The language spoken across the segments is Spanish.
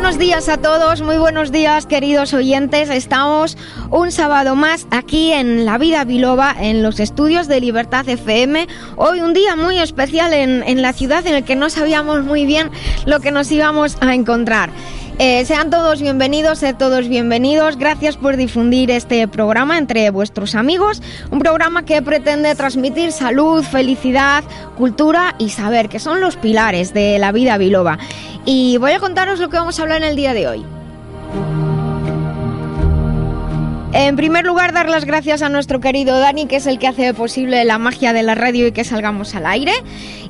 Buenos días a todos, muy buenos días queridos oyentes. Estamos un sábado más aquí en La Vida Biloba, en los estudios de Libertad FM. Hoy un día muy especial en, en la ciudad en el que no sabíamos muy bien lo que nos íbamos a encontrar. Eh, sean todos bienvenidos, sean todos bienvenidos. Gracias por difundir este programa entre vuestros amigos. Un programa que pretende transmitir salud, felicidad, cultura y saber, que son los pilares de la vida biloba. Y voy a contaros lo que vamos a hablar en el día de hoy. En primer lugar, dar las gracias a nuestro querido Dani, que es el que hace posible la magia de la radio y que salgamos al aire.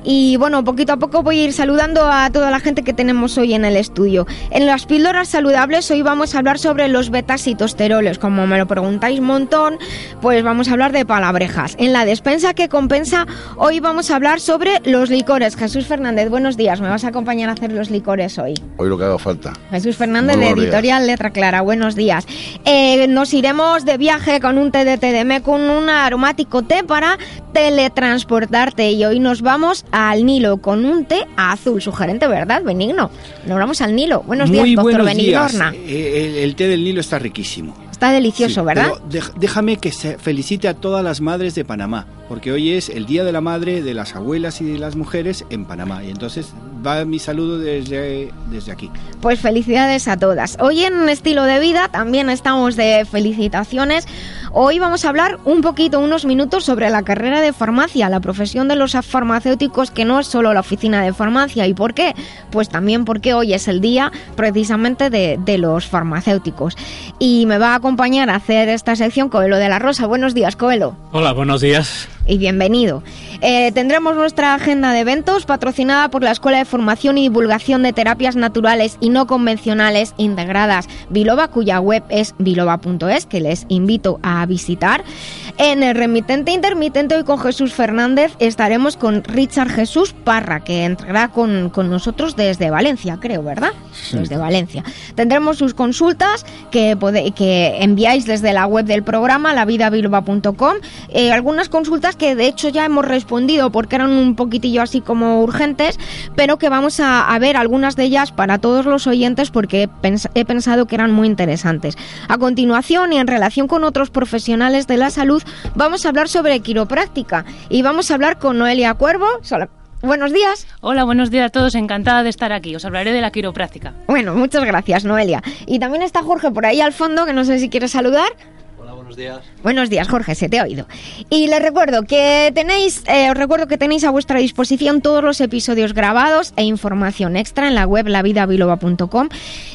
Y bueno, poquito a poco voy a ir saludando a toda la gente que tenemos hoy en el estudio. En las píldoras saludables hoy vamos a hablar sobre los betas y tosteroles. Como me lo preguntáis un montón, pues vamos a hablar de palabrejas. En la despensa que compensa, hoy vamos a hablar sobre los licores. Jesús Fernández, buenos días. ¿Me vas a acompañar a hacer los licores hoy? Hoy lo que haga falta. Jesús Fernández de Editorial Letra Clara, buenos días. Eh, nos iremos de viaje con un té de TDM, con un aromático té para teletransportarte. Y hoy nos vamos al Nilo con un té azul. Sugerente, ¿verdad? Benigno. Nos vamos al Nilo. Buenos días, doctor buenos Benignorna. días. Eh, El, el té del Nilo está riquísimo. Está delicioso, Sí, ¿verdad? pero déjame que se felicite a todas las madres de Panamá, porque hoy es el Día de la Madre, de las abuelas y de las mujeres en Panamá. Y entonces va mi saludo desde, desde aquí. Pues felicidades a todas. Hoy en Estilo de Vida también estamos de felicitaciones. Hoy vamos a hablar un poquito, unos minutos sobre la carrera de farmacia, la profesión de los farmacéuticos, que no es solo la oficina de farmacia. ¿Y por qué? Pues también porque hoy es el día precisamente de, de los farmacéuticos. Y me va a acompañar a hacer esta sección Coelho de la Rosa. Buenos días, Coelho Hola, buenos días. Y bienvenido. Eh, tendremos nuestra agenda de eventos patrocinada por la Escuela de Formación y Divulgación de Terapias Naturales y No Convencionales Integradas Biloba, cuya web es biloba.es, que les invito a visitar. En el remitente intermitente hoy con Jesús Fernández estaremos con Richard Jesús Parra, que entrará con, con nosotros desde Valencia, creo, ¿verdad? Desde Valencia. Tendremos sus consultas que, pode- que enviáis desde la web del programa, lavidabilba.com. Eh, algunas consultas que de hecho ya hemos respondido porque eran un poquitillo así como urgentes, pero que vamos a, a ver algunas de ellas para todos los oyentes porque he, pens- he pensado que eran muy interesantes. A continuación y en relación con otros profesionales de la salud, vamos a hablar sobre quiropráctica y vamos a hablar con Noelia Cuervo. Buenos días. Hola, buenos días a todos. Encantada de estar aquí. Os hablaré de la quiropráctica. Bueno, muchas gracias, Noelia. Y también está Jorge por ahí al fondo, que no sé si quiere saludar. Buenos días. Jorge, se te ha oído. Y les recuerdo que tenéis, eh, os recuerdo que tenéis a vuestra disposición todos los episodios grabados e información extra en la web lavidabiloba.com.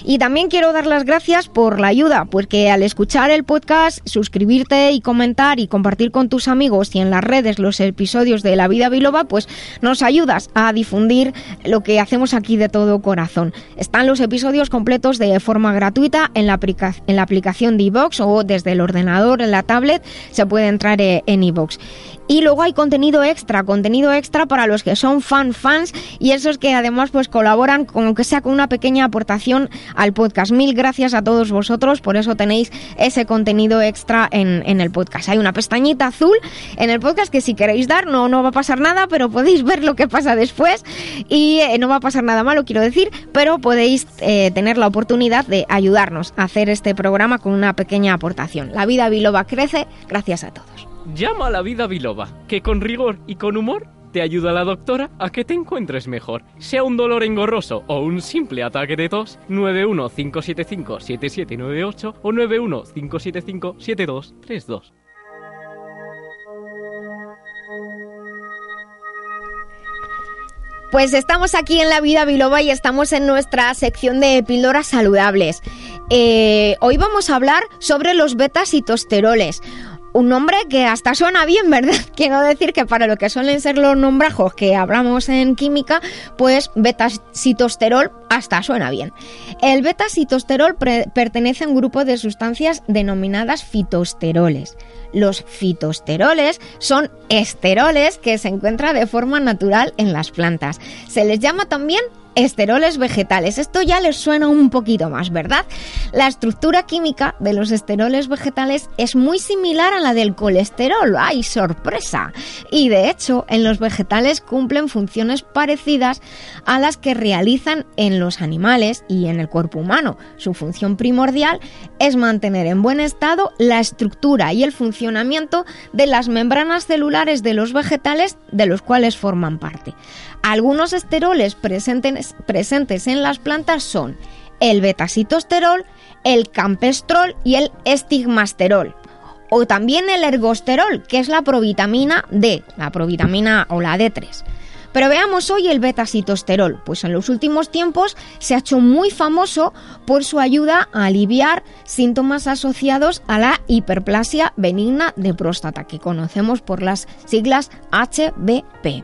Y también quiero dar las gracias por la ayuda, porque al escuchar el podcast, suscribirte y comentar y compartir con tus amigos y en las redes los episodios de La Vida Biloba, pues nos ayudas a difundir lo que hacemos aquí de todo corazón. Están los episodios completos de forma gratuita en la, en la aplicación de iVox o desde el ordenador, en la tablet, se puede entrar eh, en iVox. Y luego hay contenido extra, contenido extra para los que son fan fans y esos que además pues colaboran con aunque sea con una pequeña aportación al podcast. Mil gracias a todos vosotros, por eso tenéis ese contenido extra en, en el podcast. Hay una pestañita azul en el podcast que si queréis dar no, no va a pasar nada, pero podéis ver lo que pasa después y eh, no va a pasar nada malo, quiero decir, pero podéis eh, tener la oportunidad de ayudarnos a hacer este programa con una pequeña aportación. La vida biloba crece gracias a todos. Llama a la vida biloba, que con rigor y con humor te ayuda la doctora a que te encuentres mejor. Sea un dolor engorroso o un simple ataque de tos, 915757798 o 915757232. Pues estamos aquí en La Vida Biloba y estamos en nuestra sección de píldoras saludables. Eh, hoy vamos a hablar sobre los betas y tosteroles. Un nombre que hasta suena bien, ¿verdad? Quiero decir que para lo que suelen ser los nombrajos que hablamos en química, pues beta-citosterol hasta suena bien. El beta-citosterol pertenece a un grupo de sustancias denominadas fitosteroles. Los fitosteroles son esteroles que se encuentran de forma natural en las plantas. Se les llama también esteroles vegetales. Esto ya les suena un poquito más, ¿verdad? La estructura química de los esteroles vegetales es muy similar a la del colesterol. ¡Ay, sorpresa! Y de hecho, en los vegetales cumplen funciones parecidas a las que realizan en los animales y en el cuerpo humano. Su función primordial es mantener en buen estado la estructura y el funcionamiento de las membranas celulares de los vegetales de los cuales forman parte. Algunos esteroles presentes, en las plantas son el betacitosterol, el campestrol y el estigmasterol. O también el ergosterol, que es la provitamina D, la provitamina o la D3. Pero veamos hoy el betacitosterol, pues en los últimos tiempos se ha hecho muy famoso por su ayuda a aliviar síntomas asociados a la hiperplasia benigna de próstata, que conocemos por las siglas HBP.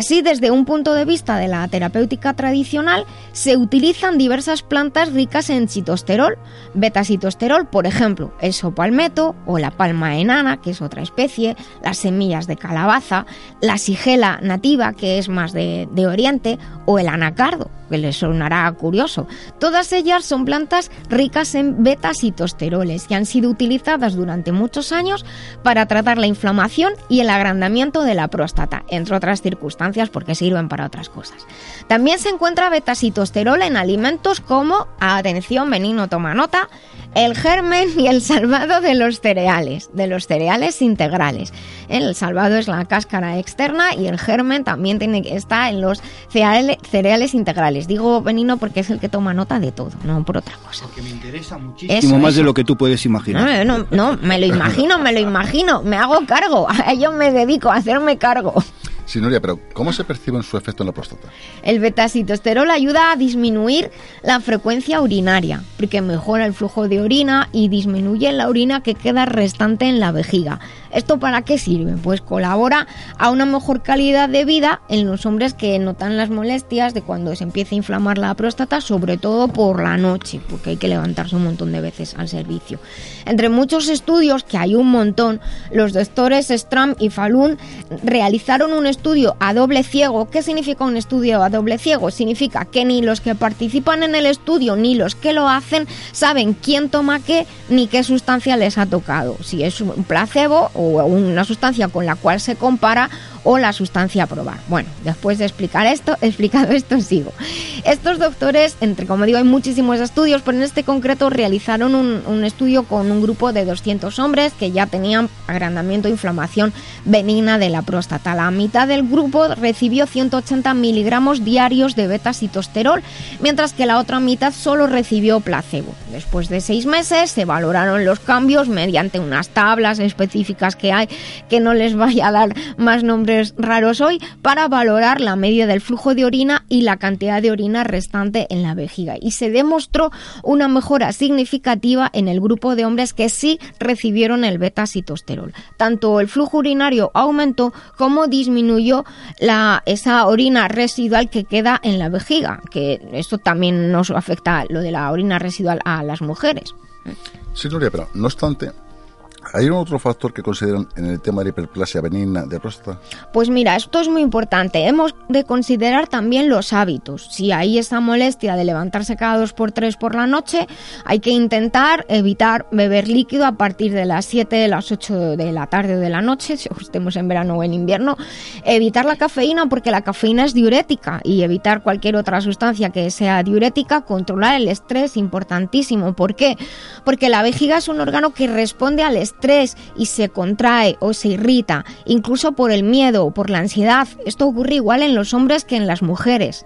Así, desde un punto de vista de la terapéutica tradicional, se utilizan diversas plantas ricas en citosterol, beta-citosterol, por ejemplo, el sopalmeto o la palma enana, que es otra especie, las semillas de calabaza, la sigela nativa, que es más de, de Oriente, o el anacardo, que les sonará curioso. Todas ellas son plantas ricas en beta-citosteroles y han sido utilizadas durante muchos años para tratar la inflamación y el agrandamiento de la próstata, entre otras circunstancias porque sirven para otras cosas. También se encuentra beta-citosterol en alimentos como, atención, Benino toma nota, el germen y el salvado de los cereales, de los cereales integrales. El salvado es la cáscara externa y el germen también tiene que estar en los cereales, integrales. Digo Benino porque es el que toma nota de todo, no por otra cosa. Porque me interesa muchísimo más de lo que tú puedes imaginar. No, no, no, me lo imagino, me lo imagino, me hago cargo, a ello me dedico a hacerme cargo. Sí, Nuria, pero ¿cómo se percibe su efecto en la próstata? El betacitosterol ayuda a disminuir la frecuencia urinaria, porque mejora el flujo de orina y disminuye la orina que queda restante en la vejiga. ¿Esto para qué sirve? Pues colabora a una mejor calidad de vida en los hombres que notan las molestias de cuando se empieza a inflamar la próstata, sobre todo por la noche, porque hay que levantarse un montón de veces al servicio. Entre muchos estudios, que hay un montón, los doctores Stram y Falun realizaron un estudio a doble ciego. ¿Qué significa un estudio a doble ciego? Significa que ni los que participan en el estudio ni los que lo hacen saben quién toma qué ni qué sustancia les ha tocado. Si es un placebo o una sustancia con la cual se compara o la sustancia a probar. Bueno, después de explicar esto, explicado esto, sigo. Estos doctores, entre como digo, hay muchísimos estudios, pero en este concreto realizaron un, estudio con un grupo de 200 hombres que ya tenían agrandamiento e inflamación benigna de la próstata. La mitad del grupo recibió 180 miligramos diarios de beta-citosterol, mientras que la otra mitad solo recibió placebo. Después de seis meses se valoraron los cambios mediante unas tablas específicas que hay, que no les vaya a dar más nombres raros hoy para valorar la media del flujo de orina y la cantidad de orina restante en la vejiga. Y se demostró una mejora significativa en el grupo de hombres que sí recibieron el beta-citosterol. Tanto el flujo urinario aumentó como disminuyó la, esa orina residual que queda en la vejiga, que esto también nos afecta lo de la orina residual a las mujeres. Sí, Gloria, pero no obstante, ¿Hay un otro factor que consideran en el tema de la hiperplasia benigna de próstata? Pues mira, esto es muy importante. Hemos de considerar también los hábitos. Si hay esa molestia de levantarse cada dos por tres por la noche, hay que intentar evitar beber líquido a partir de las 7, de las 8 de la tarde o de la noche, si estemos en verano o en invierno. Evitar la cafeína porque la cafeína es diurética y evitar cualquier otra sustancia que sea diurética. Controlar el estrés, importantísimo. ¿Por qué? Porque la vejiga es un órgano que responde al estrés y se contrae o se irrita, incluso por el miedo o por la ansiedad. Esto ocurre igual en los hombres que en las mujeres.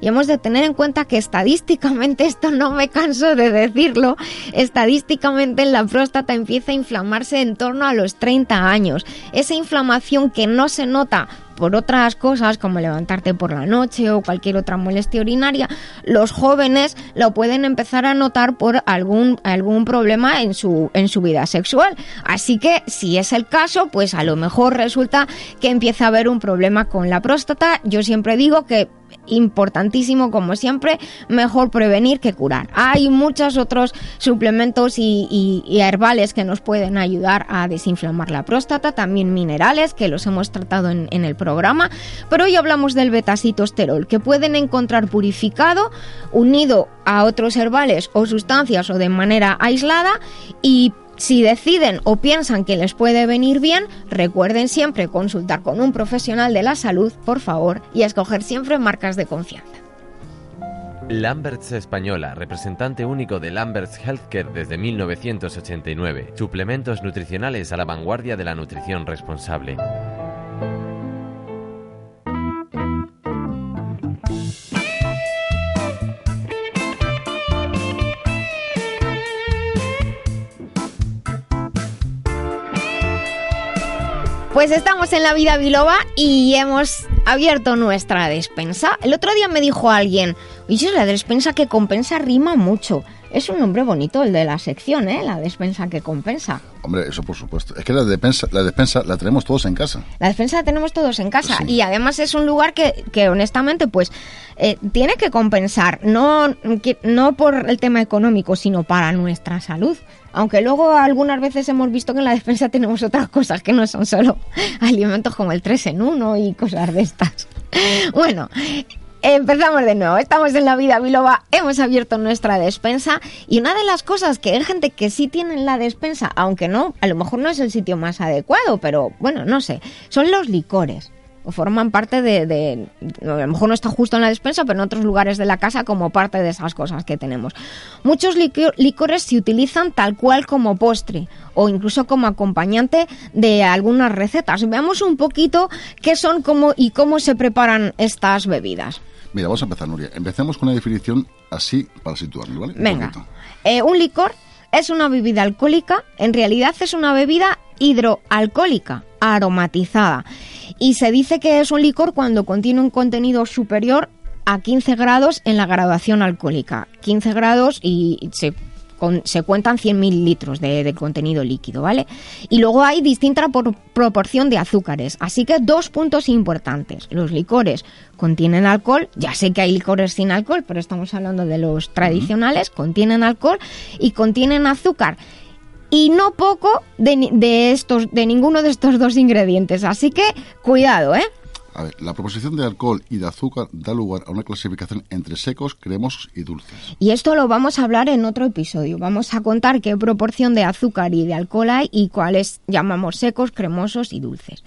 Y hemos de tener en cuenta que estadísticamente, esto no me canso de decirlo, estadísticamente la próstata empieza a inflamarse en torno a los 30 años. Esa inflamación que no se nota por otras cosas como levantarte por la noche o cualquier otra molestia urinaria, los jóvenes lo pueden empezar a notar por algún, algún problema en su, en su vida sexual. Así que si es el caso, pues a lo mejor resulta que empieza a haber un problema con la próstata. Yo siempre digo que importantísimo, como siempre, mejor prevenir que curar. Hay muchos otros suplementos y, herbales que nos pueden ayudar a desinflamar la próstata, también minerales que los hemos tratado en, el programa, pero hoy hablamos del betacitosterol, que pueden encontrar purificado, unido a otros herbales o sustancias o de manera aislada y si deciden o piensan que les puede venir bien, recuerden siempre consultar con un profesional de la salud, por favor, y escoger siempre marcas de confianza. Lamberts Española, representante único de Lamberts Healthcare desde 1989. Suplementos nutricionales a la vanguardia de la nutrición responsable. Pues estamos en la vida biloba y hemos abierto nuestra despensa. El otro día me dijo alguien, oye, la despensa que compensa rima mucho. Es un nombre bonito el de la sección, ¿eh? La despensa que compensa. Hombre, eso por supuesto. Es que la despensa la, despensa la tenemos todos en casa. La despensa la tenemos todos en casa. Y además es un lugar que, que honestamente, pues, eh, tiene que compensar. No, no por el tema económico, sino para nuestra salud. Aunque luego algunas veces hemos visto que en la despensa tenemos otras cosas que no son solo alimentos como el 3 en 1 y cosas de estas. Bueno, Empezamos de nuevo, estamos en la vida biloba, hemos abierto nuestra despensa y una de las cosas que hay gente que sí tiene en la despensa, aunque no, a lo mejor no es el sitio más adecuado, pero bueno, no sé, son los licores o forman parte de, a lo mejor no está justo en la despensa, pero en otros lugares de la casa como parte de esas cosas que tenemos. Muchos licores se utilizan tal cual como postre o incluso como acompañante de algunas recetas. Veamos un poquito qué son cómo y cómo se preparan estas bebidas. Mira, vamos a empezar, Nuria. Empecemos con una definición así para situarlo, ¿vale? Venga. Eh, un licor es una bebida alcohólica, en realidad es una bebida hidroalcohólica, aromatizada. Y se dice que es un licor cuando contiene un contenido superior a 15 grados en la graduación alcohólica. 15 grados y se se cuentan 100 mililitros de, contenido líquido, ¿vale? Y luego hay distinta proporción de azúcares. Así que dos puntos importantes. Los licores contienen alcohol, ya sé que hay licores sin alcohol, pero estamos hablando de los tradicionales, contienen alcohol y contienen azúcar y no poco de, de, estos, de ninguno de estos dos ingredientes. Así que cuidado, ¿eh? A ver, la proposición de alcohol y de azúcar da lugar a una clasificación entre secos, cremosos y dulces. Y esto lo vamos a hablar en otro episodio. Vamos a contar qué proporción de azúcar y de alcohol hay y cuáles llamamos secos, cremosos y dulces.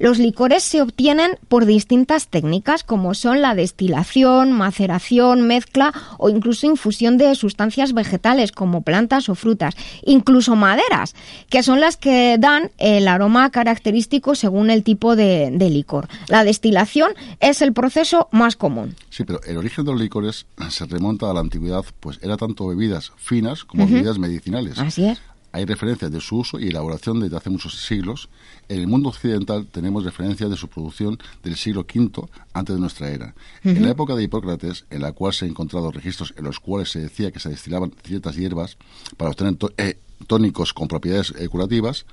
Los licores se obtienen por distintas técnicas como son la destilación, maceración, mezcla o incluso infusión de sustancias vegetales como plantas o frutas, incluso maderas, que son las que dan el aroma característico según el tipo de, licor. La destilación es el proceso más común. Sí, pero el origen de los licores se remonta a la antigüedad, pues era tanto bebidas finas como bebidas medicinales. Así es. Hay referencias de su uso y elaboración desde hace muchos siglos. En el mundo occidental tenemos referencias de su producción del siglo V antes de nuestra era. En la época de Hipócrates, en la cual se han encontrado registros en los cuales se decía que se destilaban ciertas hierbas para obtener eh, tónicos con propiedades eh, curativas.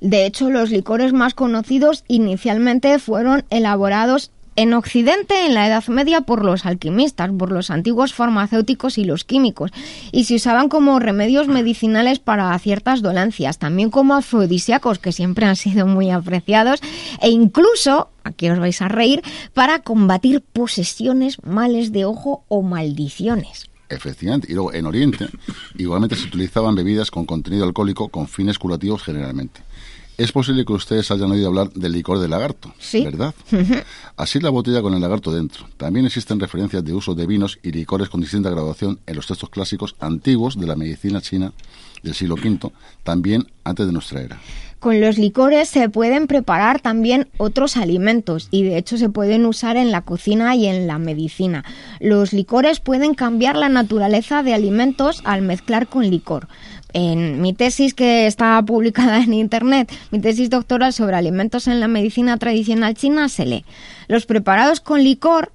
De hecho, los licores más conocidos inicialmente fueron elaborados en Occidente, en la Edad Media, por los alquimistas, por los antiguos farmacéuticos y los químicos, y se usaban como remedios medicinales para ciertas dolencias, también como afrodisíacos, que siempre han sido muy apreciados, e incluso, aquí os vais a reír, para combatir posesiones, males de ojo o maldiciones. Efectivamente. Y luego en Oriente igualmente se utilizaban bebidas con contenido alcohólico con fines curativos generalmente. Es posible que ustedes hayan oído hablar del licor de lagarto, ¿verdad? Así es la botella con el lagarto dentro. También existen referencias de uso de vinos y licores con distinta graduación en los textos clásicos antiguos de la medicina china del siglo V, también antes de nuestra era. Con los licores se pueden preparar también otros alimentos y de hecho se pueden usar en la cocina y en la medicina. Los licores pueden cambiar la naturaleza de alimentos al mezclar con licor. en mi tesis que está publicada en internet, mi tesis doctoral sobre alimentos en la medicina tradicional china, se lee. Los preparados con licor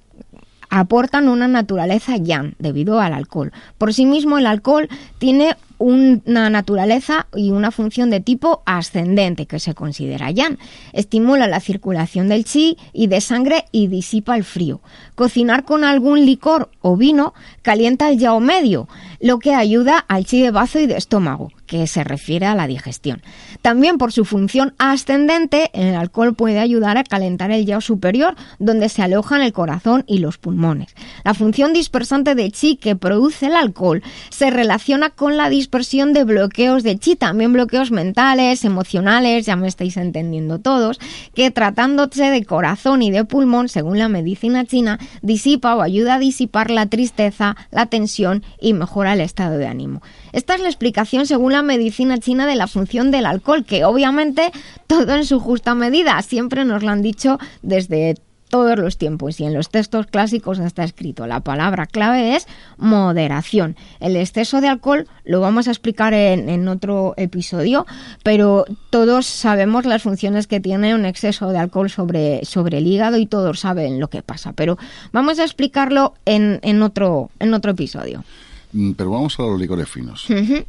aportan una naturaleza yang debido al alcohol. Por sí mismo el alcohol tiene una naturaleza y una función de tipo ascendente que se considera yang. Estimula la circulación del chi y de sangre y disipa el frío. Cocinar con algún licor o vino calienta el yao medio, lo que ayuda al chi de bazo y de estómago, que se refiere a la digestión. También por su función ascendente, el alcohol puede ayudar a calentar el yao superior, donde se alojan el corazón y los pulmones. La función dispersante de chi que produce el alcohol se relaciona con la dispersión de bloqueos de chi, también bloqueos mentales, emocionales, ya me estáis entendiendo todos, que tratándose de corazón y de pulmón, según la medicina china, disipa o ayuda a disipar la tristeza, la tensión y mejora el estado de ánimo. Esta es la explicación según la medicina china de la función del alcohol, que obviamente todo en su justa medida, siempre nos lo han dicho desde todos los tiempos y en los textos clásicos está escrito. La palabra clave es moderación. El exceso de alcohol lo vamos a explicar en, otro episodio, pero todos sabemos las funciones que tiene un exceso de alcohol sobre, sobre el hígado y todos saben lo que pasa. Pero vamos a explicarlo en, en, otro, en otro episodio. Mm, pero vamos a los licores finos.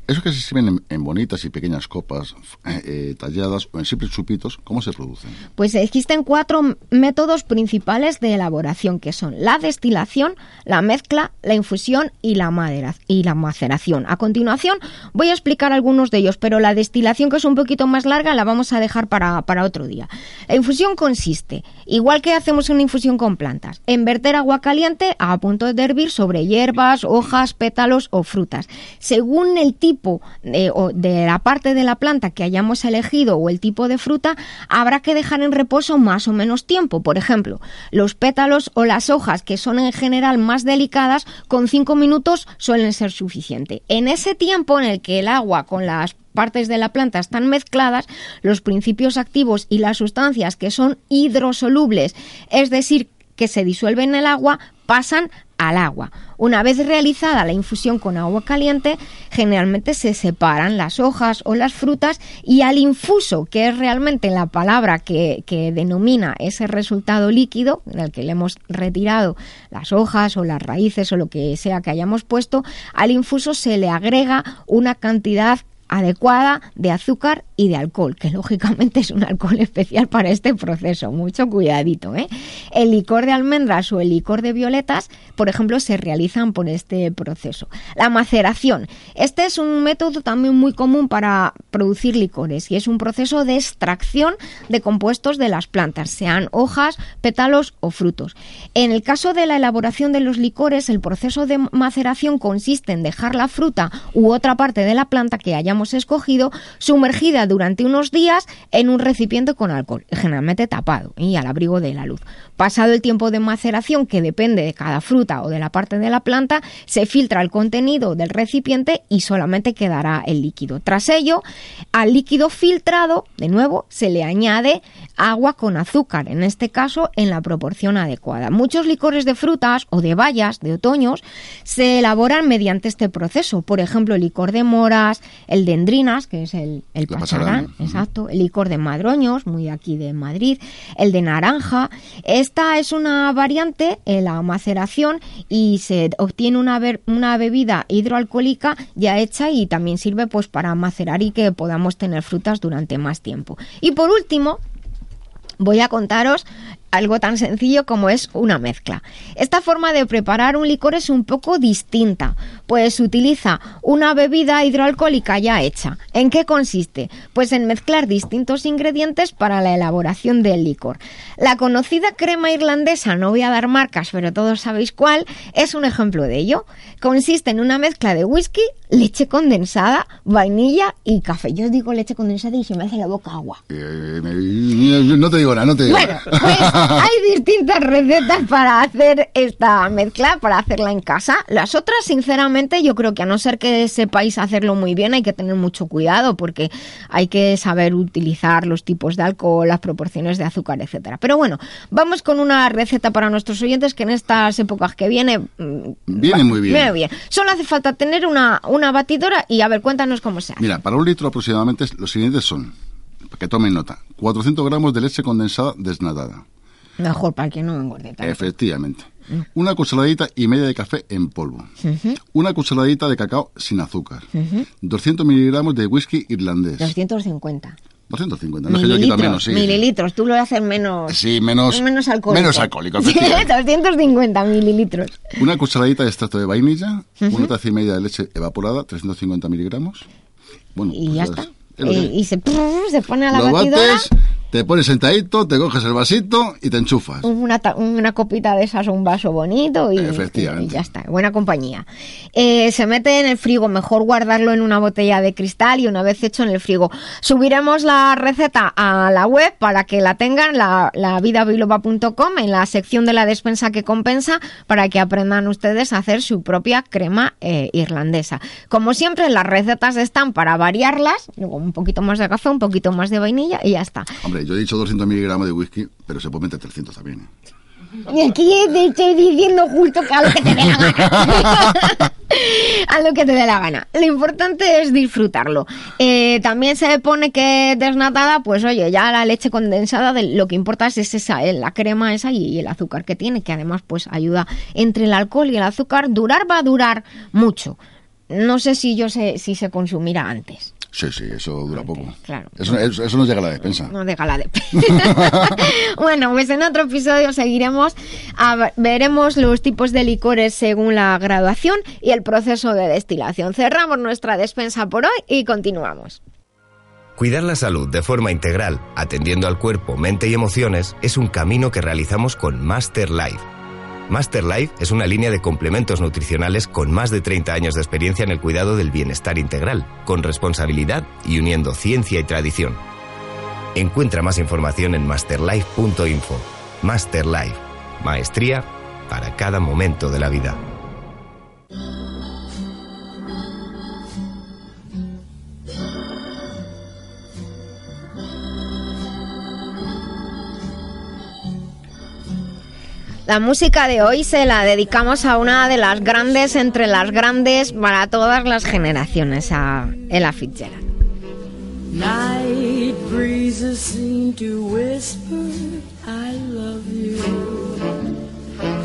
Esos que se sirven en, bonitas y pequeñas copas eh, eh, talladas o en simples chupitos, ¿cómo se producen? Pues existen cuatro métodos principales de elaboración, que son la destilación, la mezcla, la infusión y la, madera, y la maceración. A continuación voy a explicar algunos de ellos, pero la destilación, que es un poquito más larga, la vamos a dejar para, para otro día. La infusión consiste, igual que hacemos una infusión con plantas, en verter agua caliente a punto de hervir sobre hierbas, hojas, pétalos, o frutas. Según el tipo de, o de la parte de la planta que hayamos elegido o el tipo de fruta, habrá que dejar en reposo más o menos tiempo. Por ejemplo, los pétalos o las hojas, que son en general más delicadas, con cinco minutos suelen ser suficiente. En ese tiempo en el que el agua con las partes de la planta están mezcladas, los principios activos y las sustancias que son hidrosolubles, es decir, que se disuelven en el agua, pasan al agua. Una vez realizada la infusión con agua caliente, generalmente se separan las hojas o las frutas y al infuso, que es realmente la palabra que, denomina ese resultado líquido, en el que le hemos retirado las hojas o las raíces o lo que sea que hayamos puesto, al infuso se le agrega una cantidad adecuada de azúcar y de alcohol, que lógicamente es un alcohol especial para este proceso. Mucho cuidadito. ¿eh? El licor de almendras o el licor de violetas, por ejemplo, se realizan por este proceso. La maceración. Este es un método también muy común para producir licores y es un proceso de extracción de compuestos de las plantas, sean hojas, pétalos o frutos. En el caso de la elaboración de los licores, el proceso de maceración consiste en dejar la fruta u otra parte de la planta que hayamos escogido sumergida durante unos días en un recipiente con alcohol, generalmente tapado y al abrigo de la luz. Pasado el tiempo de maceración, que depende de cada fruta o de la parte de la planta, se filtra el contenido del recipiente y solamente quedará el líquido. Tras ello, al líquido filtrado, de nuevo, se le añade agua con azúcar, en este caso en la proporción adecuada. Muchos licores de frutas o de bayas de otoños se elaboran mediante este proceso, por ejemplo, el licor de moras, el dendrinas, que es el, el exacto, el licor de madroños, muy aquí de Madrid, el de naranja. Esta es una variante, en la maceración, y se obtiene una, una bebida hidroalcohólica ya hecha y también sirve pues para macerar y que podamos tener frutas durante más tiempo. Y por último, voy a contaros algo tan sencillo como es una mezcla. Esta forma de preparar un licor es un poco distinta, pues utiliza una bebida hidroalcohólica ya hecha. ¿En qué consiste? Pues en mezclar distintos ingredientes para la elaboración del licor. La conocida crema irlandesa, no voy a dar marcas, pero todos sabéis cuál, es un ejemplo de ello. Consiste en una mezcla de whisky, leche condensada, vainilla y café. Yo os digo leche condensada y se me hace la boca agua. Eh, no te digo nada, no te digo nada. Pues hay distintas recetas para hacer esta mezcla, para hacerla en casa. Las otras, sinceramente, yo creo que a no ser que sepáis hacerlo muy bien, hay que tener mucho cuidado porque hay que saber utilizar los tipos de alcohol, las proporciones de azúcar, etcétera. Pero bueno, vamos con una receta para nuestros oyentes que en estas épocas que viene... Mm, viene muy bien. Viene bien. Solo hace falta tener una, una batidora y a ver, cuéntanos cómo se hace. Mira, para un litro aproximadamente los siguientes son, para que tomen nota, 400 gramos de leche condensada desnatada. Mejor para que no engorde tanto. Efectivamente. Mm. Una cucharadita y media de café en polvo. Una cucharadita de cacao sin azúcar. 200 miligramos de whisky irlandés. 250. 250, no sé yo quita menos, sí. Mililitros, tú lo haces menos. Sí, menos. Menos alcohólico. Menos alcohólico, 250 mililitros. Una cucharadita de extracto de vainilla, una taza y media de leche evaporada, 350 miligramos. Bueno, y pues ya, está. y, se, se, pone a la lo batidora. Bates, te pones sentadito, te coges el vasito y te enchufas. Una, una copita de esas, un vaso bonito y, ya está. Buena compañía. Eh, se mete en el frigo, mejor guardarlo en una botella de cristal y una vez hecho en el frigo. Subiremos la receta a la web para que la tengan, la, la vidabiloba.com, en la sección de la despensa que compensa, para que aprendan ustedes a hacer su propia crema eh, irlandesa. Como siempre, las recetas están para variarlas, un poquito más de café, un poquito más de vainilla y ya está yo he dicho 200 miligramos de whisky, pero se puede meter 300 también. Y aquí te estoy diciendo justo que a lo que te dé la gana. a lo que te dé la gana. Lo importante es disfrutarlo. Eh, también se pone que desnatada, pues oye, ya la leche condensada, de, lo que importa es esa, eh, la crema esa y, el azúcar que tiene, que además pues ayuda entre el alcohol y el azúcar. Durar va a durar mucho. No sé si yo sé si se consumirá antes. Sí, sí, eso dura poco. Claro. Eso, eso, no llega a la despensa. No llega a la despensa. bueno, pues en otro episodio seguiremos, veremos los tipos de licores según la graduación y el proceso de destilación. Cerramos nuestra despensa por hoy y continuamos. Cuidar la salud de forma integral, atendiendo al cuerpo, mente y emociones, es un camino que realizamos con Master Life Master Life es una línea de complementos nutricionales con más de 30 años de experiencia en el cuidado del bienestar integral, con responsabilidad y uniendo ciencia y tradición. Encuentra más información en masterlife.info. Master Life, maestría para cada momento de la vida. La música de hoy se la dedicamos a una de las grandes entre las grandes para todas las generaciones, a Ella Fitzgerald. Night breezes seem to whisper, I love you.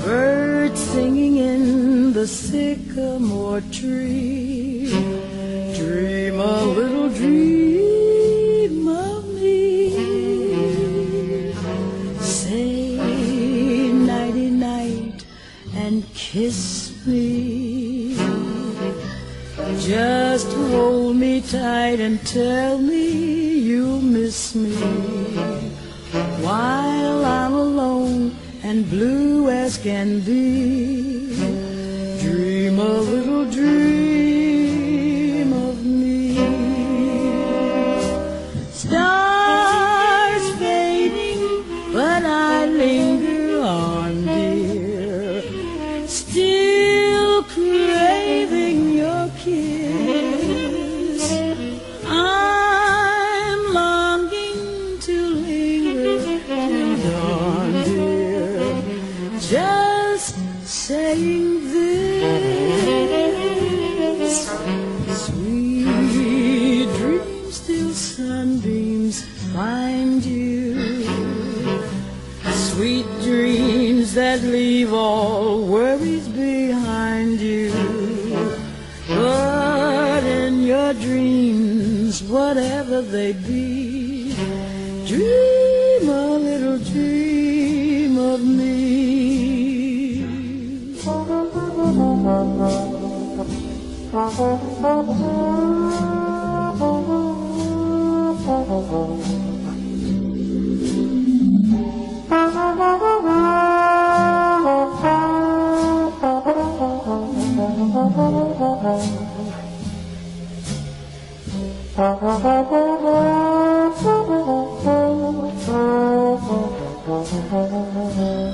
Birds singing in the sycamore tree. Dream a little dream. Kiss me. Just hold me tight and tell me you'll miss me while I'm alone and blue as can be. Dream a little dream and leave all worries behind you. But in your dreams, whatever they be, dream a little dream of me. Thank you.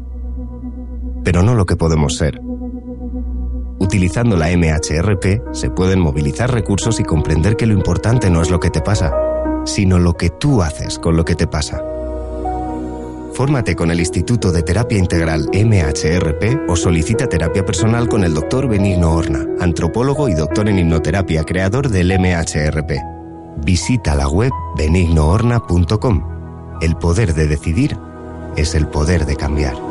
pero no lo que podemos ser. Utilizando la MHRP se pueden movilizar recursos y comprender que lo importante no es lo que te pasa, sino lo que tú haces con lo que te pasa. Fórmate con el Instituto de Terapia Integral MHRP o solicita terapia personal con el Dr. Benigno Horna, antropólogo y doctor en hipnoterapia, creador del MHRP. Visita la web benignohorna.com. El poder de decidir es el poder de cambiar.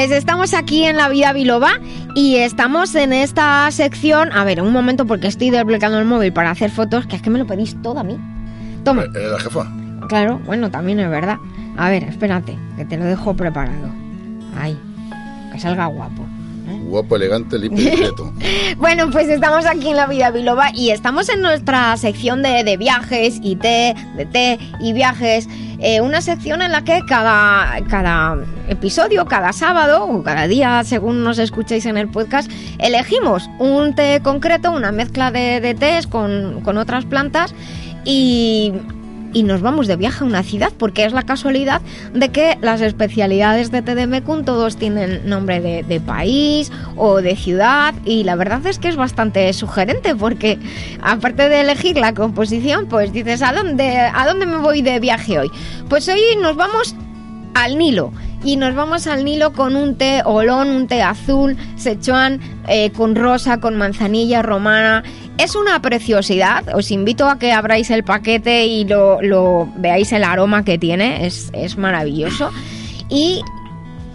Pues estamos aquí en la vida biloba y estamos en esta sección. A ver, un momento porque estoy desbloqueando el móvil para hacer fotos, que es que me lo pedís todo a mí. Toma. ¿Eh, la jefa? Claro, bueno, también es verdad. A ver, espérate, que te lo dejo preparado. Ahí, que salga guapo. ¿eh? Guapo, elegante, limpio y discreto. bueno, pues estamos aquí en la vida biloba y estamos en nuestra sección de, de viajes y té, de té y viajes. Eh, una sección en la que cada, cada episodio, cada sábado o cada día, según nos escuchéis en el podcast, elegimos un té concreto, una mezcla de, de tés con, con otras plantas y y nos vamos de viaje a una ciudad, porque es la casualidad de que las especialidades de TDMQ todos tienen nombre de, país o de ciudad, y la verdad es que es bastante sugerente, porque aparte de elegir la composición, pues dices, ¿a dónde, ¿a dónde me voy de viaje hoy? Pues hoy nos vamos al Nilo y nos vamos al Nilo con un té olón, un té azul, sechuan, eh, con rosa, con manzanilla romana. Es una preciosidad, os invito a que abráis el paquete y lo, veáis el aroma que tiene, es, es maravilloso. Y,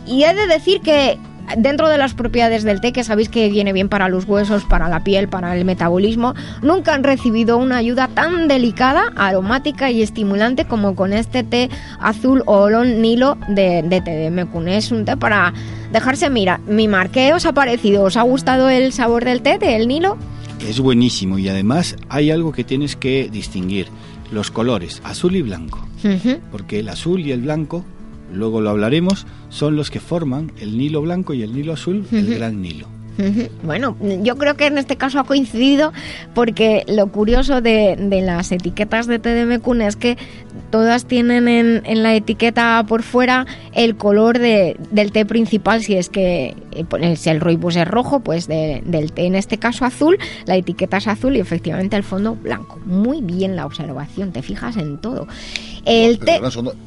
y he de decir que dentro de las propiedades del té, que sabéis que viene bien para los huesos, para la piel, para el metabolismo, nunca han recibido una ayuda tan delicada, aromática y estimulante como con este té azul o olón nilo de, de té de. Es un té para dejarse mira, mimar. ¿Qué os ha parecido? ¿Os ha gustado el sabor del té, del nilo? Es buenísimo y además hay algo que tienes que distinguir, los colores, azul y blanco. Porque el azul y el blanco luego lo hablaremos, son los que forman el Nilo blanco y el Nilo azul, el Gran Nilo. Bueno, yo creo que en este caso ha coincidido porque lo curioso de, las etiquetas de TDM es que todas tienen en, la etiqueta por fuera el color del té principal, si es que eh, si el rooibos es rojo, pues del té en este caso azul, la etiqueta es azul y efectivamente el fondo blanco. Muy bien la observación, te fijas en todo. El té...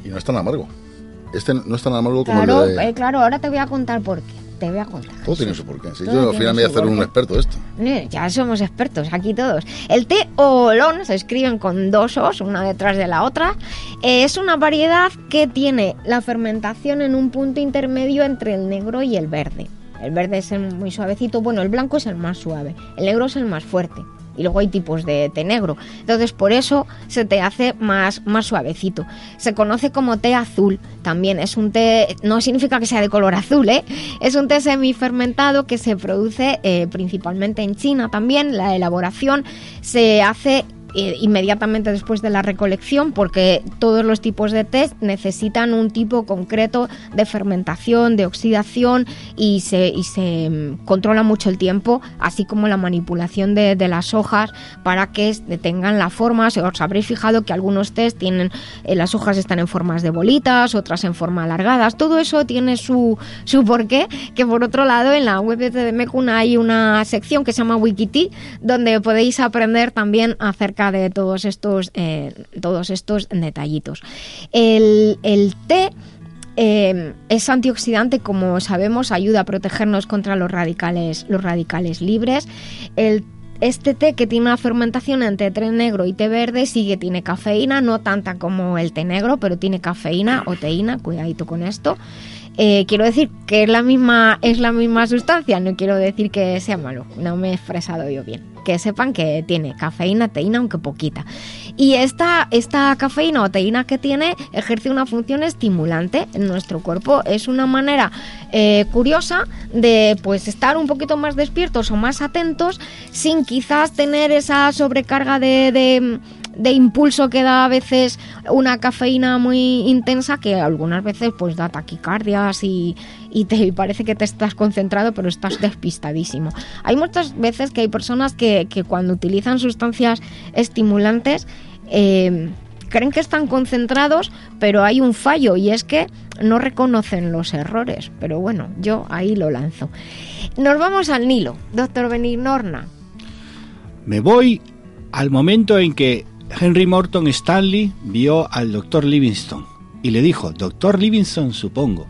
Y no es tan amargo. Este no es tan amargo como el de... Eh, claro, ahora te voy a contar por qué. Te voy a contar. Todo tiene su porqué. Yo al final me voy a hacer un experto de esto. Ya somos expertos, aquí todos. El té olón se escriben con dos os, una detrás de la otra. Eh, es una variedad que tiene la fermentación en un punto intermedio entre el negro y el verde. El verde es muy suavecito, bueno, el blanco es el más suave, el negro es el más fuerte y luego hay tipos de té negro. Entonces por eso se te hace más, más suavecito. Se conoce como té azul también. Es un té, no significa que sea de color azul, ¿eh? es un té semifermentado que se produce eh, principalmente en China también. La elaboración se hace eh, inmediatamente después de la recolección, porque todos los tipos de té necesitan un tipo concreto de fermentación, de oxidación y se, y se mm, controla mucho el tiempo, así como la manipulación de, las hojas para que tengan la forma. Os habréis fijado que algunos tés tienen, eh, las hojas están en formas de bolitas, otras en forma alargadas. Todo eso tiene su, su porqué, que por otro lado en la web de TDMecun hay una sección que se llama Wikiti, donde podéis aprender también acerca de todos estos, eh, todos estos detallitos. El, el té eh, es antioxidante, como sabemos, ayuda a protegernos contra los radicales, los radicales libres. El este té que tiene una fermentación entre té negro y té verde sí que tiene cafeína, no tanta como el té negro, pero tiene cafeína o teína, cuidadito con esto. Eh, quiero decir que es la misma es la misma sustancia, no quiero decir que sea malo, no me he expresado yo bien. Que sepan que tiene cafeína, teína, aunque poquita. Y esta, esta cafeína o teína que tiene ejerce una función estimulante en nuestro cuerpo. Es una manera eh, curiosa de pues estar un poquito más despiertos o más atentos sin quizás tener esa sobrecarga de de impulso que da a veces una cafeína muy intensa que algunas veces pues da taquicardias y, y te parece que te estás concentrado pero estás despistadísimo. Hay muchas veces que hay personas que, que cuando utilizan sustancias estimulantes eh, creen que están concentrados pero hay un fallo y es que no reconocen los errores. Pero bueno, yo ahí lo lanzo. Nos vamos al Nilo, doctor Benignorna. Me voy al momento en que Henry Morton Stanley vio al doctor Livingston y le dijo, Doctor Livingston, supongo.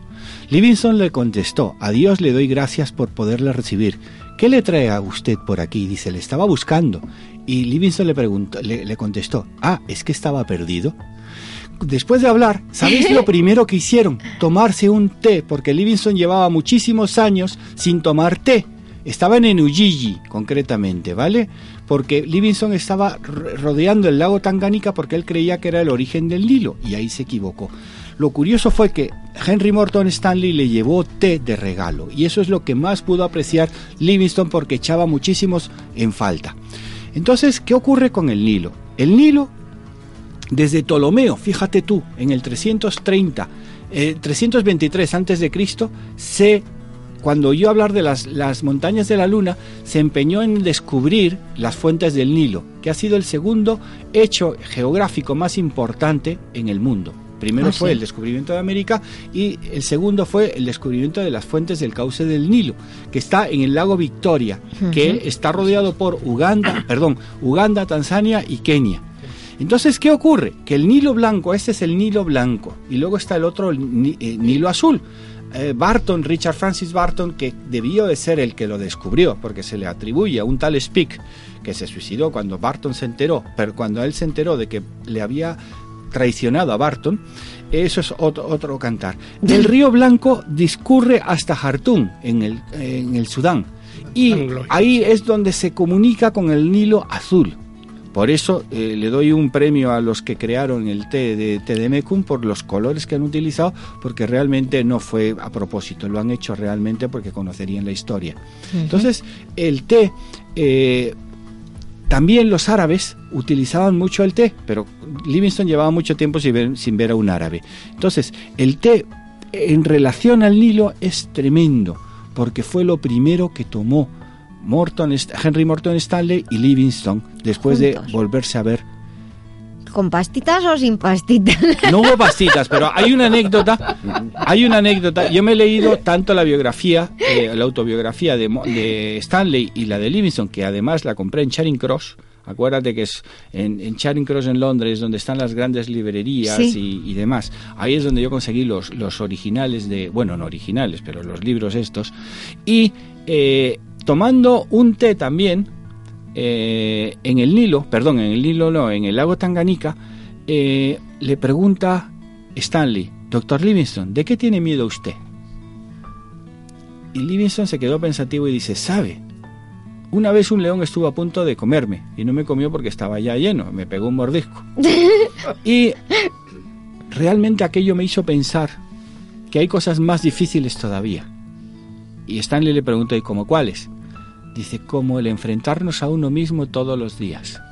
Livingston le contestó, a Dios le doy gracias por poderle recibir. ¿Qué le trae a usted por aquí? Dice, le estaba buscando. Y Livingston le, preguntó, le, le contestó, ah, es que estaba perdido. Después de hablar, ¿sabéis lo primero que hicieron? Tomarse un té, porque Livingston llevaba muchísimos años sin tomar té. Estaban en Ujiji, concretamente, ¿vale? Porque Livingston estaba rodeando el lago Tangánica porque él creía que era el origen del Nilo, y ahí se equivocó. Lo curioso fue que Henry Morton Stanley le llevó té de regalo, y eso es lo que más pudo apreciar Livingston porque echaba muchísimos en falta. Entonces, ¿qué ocurre con el Nilo? El Nilo, desde Ptolomeo, fíjate tú, en el 330, 323 a.C., se cuando oyó hablar de las, las, montañas de la Luna, se empeñó en descubrir las fuentes del Nilo, que ha sido el segundo hecho geográfico más importante en el mundo. Primero ah, fue el descubrimiento de América y el segundo fue el descubrimiento de las fuentes del cauce del Nilo, que está en el lago Victoria, que está rodeado por Uganda, perdón, Uganda, Tanzania y Kenia. Entonces, ¿qué ocurre? Que el Nilo blanco, este es el Nilo blanco, y luego está el otro, el eh, Nilo azul. Eh, Barton, Richard Francis Barton, que debió de ser el que lo descubrió, porque se le atribuye a un tal Speak que se suicidó cuando Barton se enteró, pero cuando él se enteró de que le había traicionado a Barton, eso es otro, cantar. El río Blanco discurre hasta Jartum, en el, en el Sudán, y ahí es donde se comunica con el Nilo Azul. Por eso eh, le doy un premio a los que crearon el té de Tedemecum por los colores que han utilizado, porque realmente no fue a propósito, lo han hecho realmente porque conocerían la historia. Entonces, el té, eh, también los árabes utilizaban mucho el té, pero Livingston llevaba mucho tiempo sin ver, sin ver a un árabe. Entonces, el té en relación al Nilo es tremendo, porque fue lo primero que tomó Morton, Henry Morton Stanley y Livingstone después de volverse a ver. ¿Con pastitas o sin pastitas? No hubo pastitas, pero hay una anécdota. Hay una anécdota. Yo me he leído tanto la biografía, eh, la autobiografía de, Stanley y la de Livingstone, que además la compré en Charing Cross. Acuérdate que es en, Charing Cross en Londres, donde están las grandes librerías y, demás. Ahí es donde yo conseguí los, los originales de, bueno, no originales, pero los libros estos. Y eh, tomando un té también eh, en el Nilo, perdón, en el Nilo no, en el lago Tanganica, eh, le pregunta Stanley, doctor Livingston, ¿de qué tiene miedo usted? Y Livingston se quedó pensativo y dice, ¿sabe? Una vez un león estuvo a punto de comerme y no me comió porque estaba ya lleno, me pegó un mordisco. y realmente aquello me hizo pensar que hay cosas más difíciles todavía. Y Stanley le pregunta, ¿y cómo cuáles? Dice, como el enfrentarnos a uno mismo todos los días.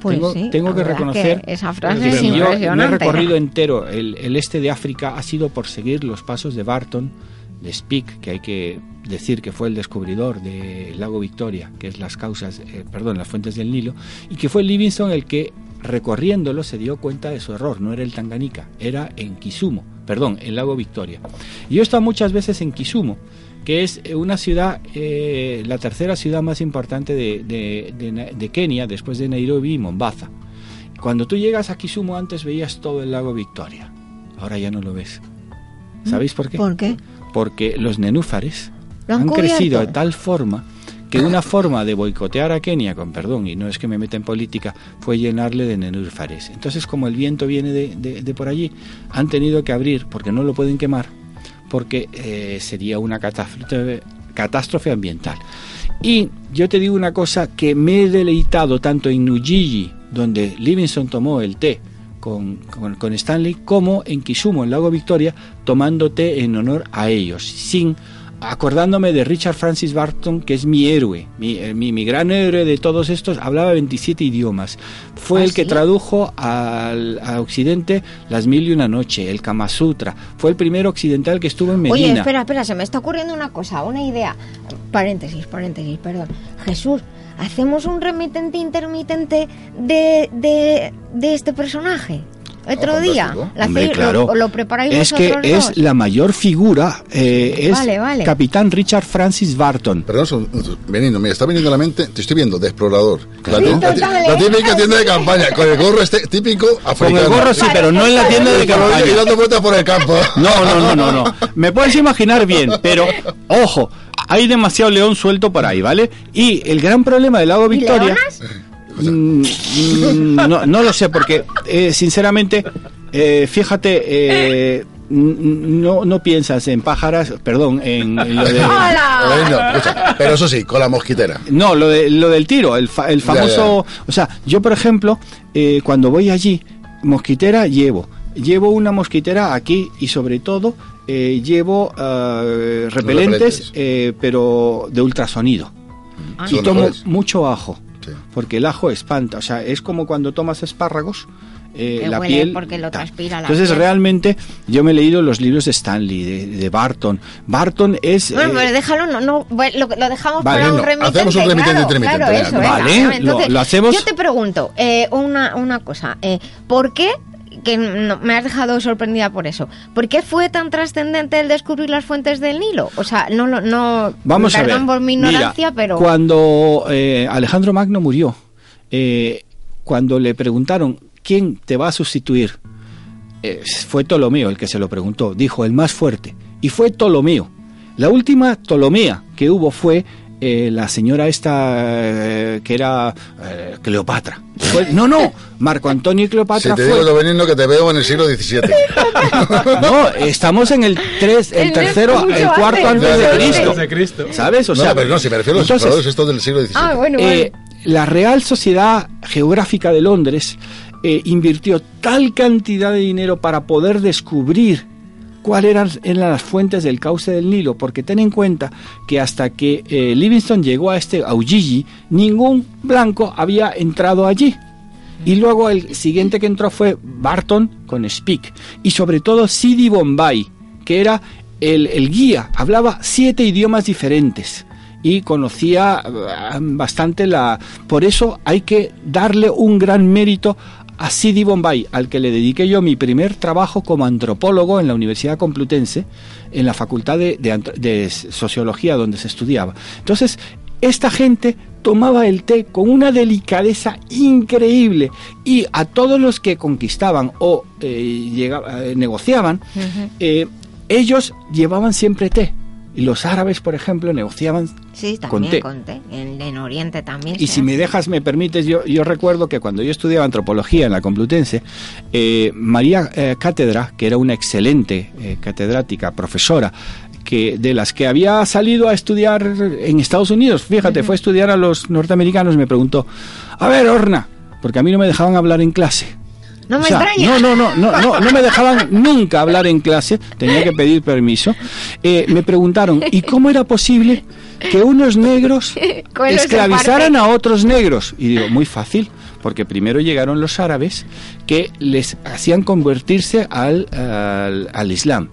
Pues tengo, que reconocer que esa frase es impresionante. Yo he recorrido entero el, el, este de África ha sido por seguir los pasos de Barton, de Speke, que hay que decir que fue el descubridor del lago Victoria, que es las causas, eh, perdón, las fuentes del Nilo, y que fue Livingston el que recorriéndolo se dio cuenta de su error, no era el Tanganica, era en Kisumu, perdón, el lago Victoria. Y yo he estado muchas veces en Kisumu, que es una ciudad, eh, la tercera ciudad más importante de, de, Kenia, después de Nairobi y Mombasa. Cuando tú llegas a Kisumu antes veías todo el lago Victoria, ahora ya no lo ves. ¿Sabéis por qué? ¿Por qué? Porque los nenúfares han crecido de tal forma que una forma de boicotear a Kenia, con perdón, y no es que me meta en política, fue llenarle de nenúfares. Entonces, como el viento viene de, por allí, han tenido que abrir, porque no lo pueden quemar, porque eh, sería una catástrofe, ambiental. Y yo te digo una cosa que me he deleitado tanto en Nujiji, donde Livingston tomó el té, con, con, Stanley, como en Kisumu, en Lago Victoria, tomando té en honor a ellos, sin acordándome de Richard Francis Barton, que es mi héroe, mi, eh, mi, gran héroe de todos estos, hablaba 27 idiomas. Fue ¿Ah, el que tradujo al, Occidente las mil y una noche, el Kama Sutra. Fue el primer occidental que estuvo en Medina. Oye, espera, espera, se me está ocurriendo una cosa, una idea. Paréntesis, paréntesis, perdón. Jesús, ¿hacemos un remitente intermitente de, de, de este personaje? Otro día. claro. lo, preparáis Es que es la mayor figura, eh, es Capitán Richard Francis Barton. Perdón, veniendo, me está viniendo a la mente, te estoy viendo, de explorador. La, típica tienda de campaña, con el gorro este típico africano. Con el gorro sí, pero no en la tienda de campaña. Y dando vueltas por el campo. No, no, no, no, no. Me puedes imaginar bien, pero ojo, hay demasiado león suelto por ahí, ¿vale? Y el gran problema del lago Victoria... Mm, mm, no, no, lo sé, porque eh, sinceramente, eh, fíjate, eh, no, no piensas en pájaras, perdón, en, lo de... pero eso sí, con la mosquitera. No, lo, de, lo del tiro, el, el famoso... O sea, yo por ejemplo, cuando voy allí, mosquitera llevo. Llevo una mosquitera aquí y sobre todo llevo repelentes, pero de ultrasonido. Ah. y tomo mucho ajo porque el ajo espanta, o sea, es como cuando tomas espárragos, eh, la piel. Porque lo transpira la Entonces, realmente, yo me he leído los libros de Stanley, de, Barton. Barton es. Bueno, pero déjalo, no, no lo, dejamos para un remitente. Hacemos un remitente claro, eso, vale, lo, hacemos. Yo te pregunto eh, una, una cosa. Eh, ¿Por qué que me has dejado sorprendida por eso. ¿Por qué fue tan trascendente el descubrir las fuentes del Nilo? O sea, no no, no Vamos a ver. por mi ignorancia, pero cuando eh, Alejandro Magno murió, eh, cuando le preguntaron quién te va a sustituir, eh, fue Ptolomeo el que se lo preguntó. Dijo el más fuerte y fue Ptolomeo. La última Ptolomea que hubo fue eh, la señora esta eh, que era eh, Cleopatra. no, no, Marco Antonio y Cleopatra. Si te digo lo veneno que te veo en el siglo XVII. no, estamos en el tres, el, tercero, el cuarto antes de Cristo. ¿Sabes? O sea, pero no, si me refiero a los entonces, esto del siglo XVII. Ah, bueno, la Real Sociedad Geográfica de Londres invirtió tal cantidad de dinero para poder descubrir cuáles eran, las fuentes del cauce del Nilo, porque ten en cuenta que hasta que eh, Livingston llegó a este Aujiji, ningún blanco había entrado allí. Y luego el siguiente que entró fue Barton con Speak. Y sobre todo Sidi Bombay, que era el, el guía, hablaba siete idiomas diferentes y conocía eh, bastante la... Por eso hay que darle un gran mérito a Sidi Bombay, al que le dediqué yo mi primer trabajo como antropólogo en la Universidad Complutense, en la Facultad de, Sociología donde se estudiaba. Entonces, esta gente tomaba el té con una delicadeza increíble y a todos los que conquistaban o eh, eh, negociaban, eh, ellos llevaban siempre té. Y los árabes, por ejemplo, negociaban sí, también con té. En, Oriente también. Y si me dejas, me permites, yo, yo recuerdo que cuando yo estudiaba antropología en la Complutense, eh, María eh, Cátedra, que era una excelente eh, catedrática, profesora, que de las que había salido a estudiar en Estados Unidos, fíjate, fue a estudiar a los norteamericanos, me preguntó, a ver, Orna, porque a mí no me dejaban hablar en clase. No me extraña. No, no, no, no, no, no me dejaban nunca hablar en clase, tenía que pedir permiso. Eh, me preguntaron, ¿y cómo era posible que unos negros esclavizaran a otros negros? Y digo, muy fácil, porque primero llegaron los árabes que les hacían convertirse al, al, Islam.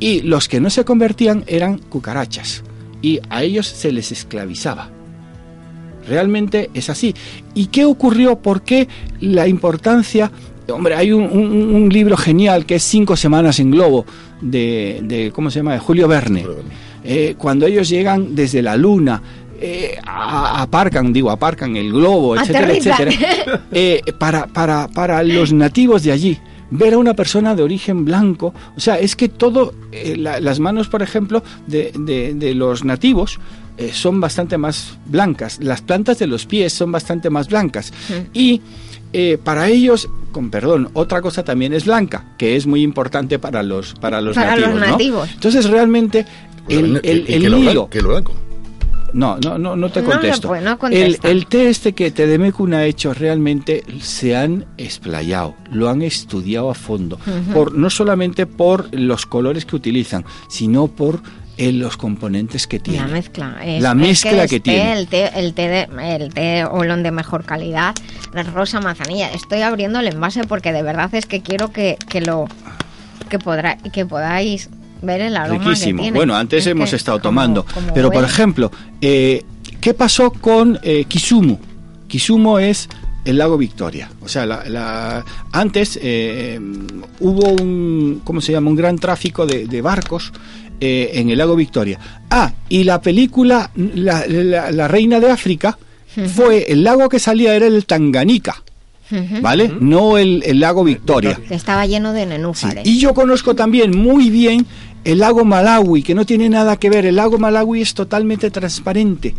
Y los que no se convertían eran cucarachas. Y a ellos se les esclavizaba. Realmente es así. ¿Y qué ocurrió? ¿Por qué la importancia Hombre, hay un, libro genial que es Cinco Semanas en Globo, de, ¿cómo se llama?, de Julio Verne. Eh, cuando ellos llegan desde la luna, eh, aparcan, digo, aparcan el globo, etcétera, etcétera, eh, para, para, para los nativos de allí ver a una persona de origen blanco. O sea, es que todo, las manos, por ejemplo, de, de, los nativos son bastante más blancas. Las plantas de los pies son bastante más blancas. Y eh, para ellos, con perdón, otra cosa también es blanca, que es muy importante para los, para los nativos. Entonces, realmente, el, el, el, hilo... blanco? No, no, no, no te contesto. el, el té este que Tedemecun ha hecho realmente se han explayado, lo han estudiado a fondo, por, no solamente por los colores que utilizan, sino por en los componentes que tiene. La mezcla. la mezcla que, tiene. El té, el té, de, el té olón de mejor calidad, la rosa manzanilla. Estoy abriendo el envase porque de verdad es que quiero que, que lo que podrá, que podáis ver el aroma Riquísimo. que tiene. Bueno, antes hemos estado tomando, pero por ejemplo, eh, ¿qué pasó con eh, Kisumu? Kisumu es el lago Victoria. O sea, la, antes eh, hubo un, ¿cómo se llama? Un gran tráfico de, de barcos eh, en el lago Victoria. Ah, y la película La, Reina de África fue, el lago que salía era el Tanganica. ¿Vale? No el, lago Victoria. Estaba lleno de nenúfares. Y yo conozco también muy bien el lago Malawi, que no tiene nada que ver. El lago Malawi es totalmente transparente.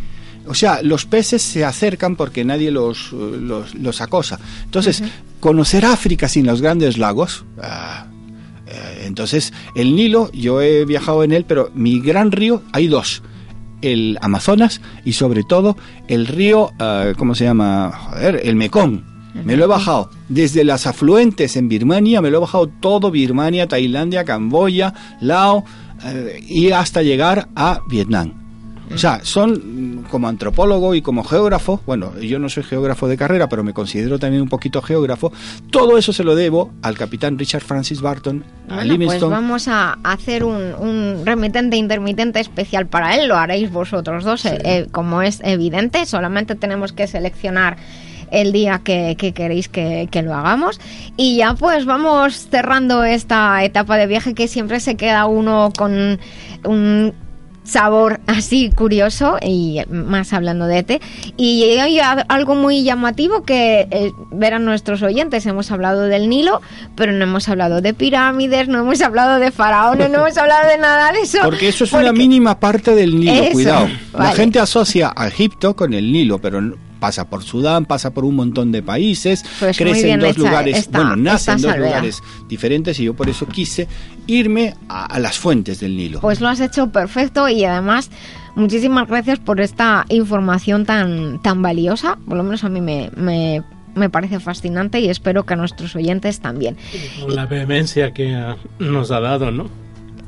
O sea, los peces se acercan porque nadie los, los, acosa. Entonces, conocer África sin los grandes lagos, ah, entonces, el Nilo, yo he viajado en él, pero mi gran río, hay dos. El Amazonas y sobre todo el río, eh, ¿cómo se llama? Joder, el Mekong. Me lo he bajado desde las afluentes en Birmania, me lo he bajado todo Birmania, Tailandia, Camboya, Lao eh, y hasta llegar a Vietnam. O sea, son como antropólogo y como geógrafo, bueno, yo no soy geógrafo de carrera, pero me considero también un poquito geógrafo, todo eso se lo debo al capitán Richard Francis Barton, a bueno, Pues vamos a hacer un, remitente intermitente especial para él, lo haréis vosotros dos, eh, eh, como es evidente, solamente tenemos que seleccionar el día que, queréis que, que, lo hagamos. Y ya pues vamos cerrando esta etapa de viaje que siempre se queda uno con un sabor así curioso y más hablando de té. Y hay algo muy llamativo que eh, verán nuestros oyentes hemos hablado del Nilo pero no hemos hablado de pirámides no hemos hablado de faraones no hemos hablado de nada de eso. Porque eso es una mínima parte del Nilo cuidado. La gente asocia a Egipto con el Nilo pero pasa por Sudán, pasa por un montón de países, pues crece en dos lugares, bueno, nace en dos lugares diferentes y yo por eso quise irme a, las fuentes del Nilo. Pues lo has hecho perfecto y además muchísimas gracias por esta información tan, tan valiosa, por lo menos a mí me, me parece fascinante y espero que a nuestros oyentes también. Con la vehemencia que nos ha dado, ¿no?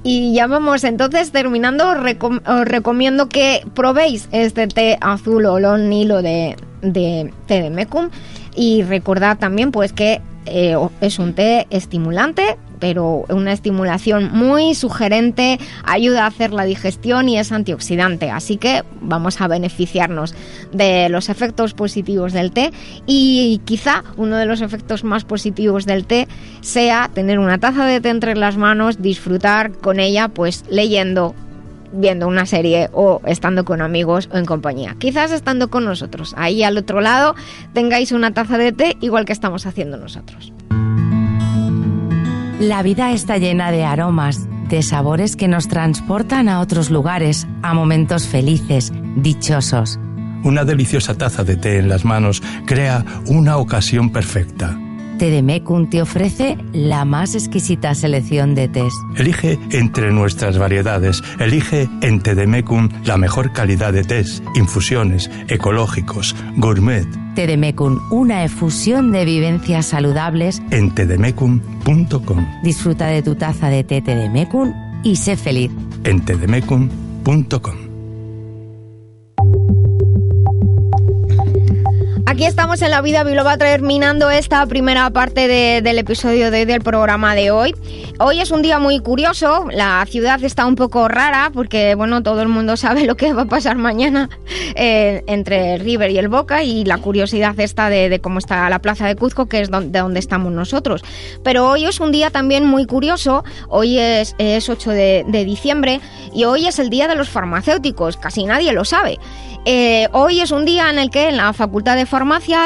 Y ya vamos, entonces terminando, os recomiendo que probéis este té azul olón nilo de, de té de mecum. Y recordad también pues que eh, es un té estimulante, pero una estimulación muy sugerente, ayuda a hacer la digestión y es antioxidante. Así que vamos a beneficiarnos de los efectos positivos del té y quizá uno de los efectos más positivos del té sea tener una taza de té entre las manos, disfrutar con ella pues leyendo viendo una serie o estando con amigos o en compañía. Quizás estando con nosotros. Ahí al otro lado tengáis una taza de té igual que estamos haciendo nosotros. La vida está llena de aromas, de sabores que nos transportan a otros lugares, a momentos felices, dichosos. Una deliciosa taza de té en las manos crea una ocasión perfecta. Tedemecum te ofrece la más exquisita selección de tés. Elige entre nuestras variedades. Elige en Tedemecum la mejor calidad de tés, infusiones, ecológicos, gourmet. Tedemecum, una efusión de vivencias saludables. En tedemecum.com. Disfruta de tu taza de té Tedemecum y sé feliz. En tedemecum.com. Aquí estamos en La Vida Biloba terminando esta primera parte del episodio de, del programa de hoy. Hoy es un día muy curioso, la ciudad está un poco rara porque, bueno, todo el mundo sabe lo que va a pasar mañana eh, entre el River y el Boca y la curiosidad está de, cómo está la plaza de Cuzco, que es donde, donde estamos nosotros. Pero hoy es un día también muy curioso, hoy es, es 8 de, de diciembre y hoy es el día de los farmacéuticos, casi nadie lo sabe. Eh, hoy es un día en el que en la Facultad de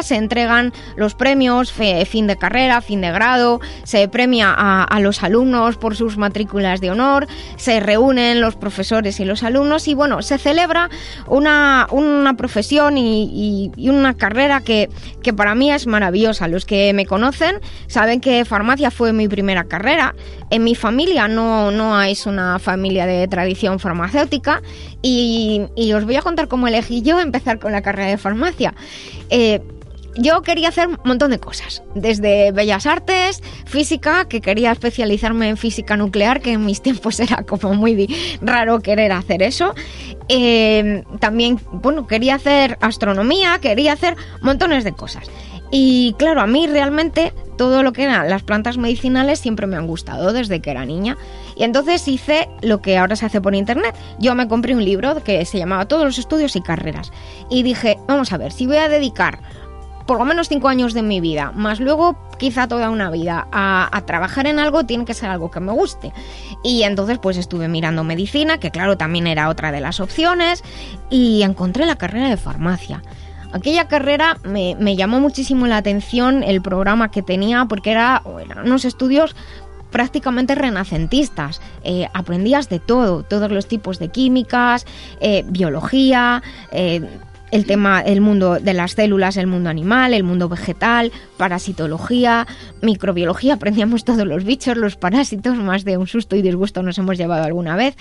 se entregan los premios fin de carrera, fin de grado, se premia a, los alumnos por sus matrículas de honor, se reúnen los profesores y los alumnos y bueno, se celebra una, una profesión y, una carrera que, que para mí es maravillosa. Los que me conocen saben que farmacia fue mi primera carrera. En mi familia no, no es una familia de tradición farmacéutica y, y os voy a contar cómo elegí yo empezar con la carrera de farmacia. Eh, yo quería hacer un montón de cosas, desde bellas artes, física, que quería especializarme en física nuclear, que en mis tiempos era como muy raro querer hacer eso. Eh, también, bueno, quería hacer astronomía, quería hacer montones de cosas. Y claro, a mí realmente todo lo que eran las plantas medicinales siempre me han gustado desde que era niña. Y entonces hice lo que ahora se hace por internet. Yo me compré un libro que se llamaba Todos los estudios y carreras. Y dije, vamos a ver, si voy a dedicar por lo menos cinco años de mi vida, más luego quizá toda una vida, a, a, trabajar en algo, tiene que ser algo que me guste. Y entonces pues estuve mirando medicina, que claro también era otra de las opciones, y encontré la carrera de farmacia. Aquella carrera me, llamó muchísimo la atención el programa que tenía porque era, eran unos estudios prácticamente renacentistas. Eh, aprendías de todo, todos los tipos de químicas, eh, biología, eh, el tema, el mundo de las células, el mundo animal, el mundo vegetal, parasitología, microbiología, aprendíamos todos los bichos, los parásitos, más de un susto y disgusto nos hemos llevado alguna vez.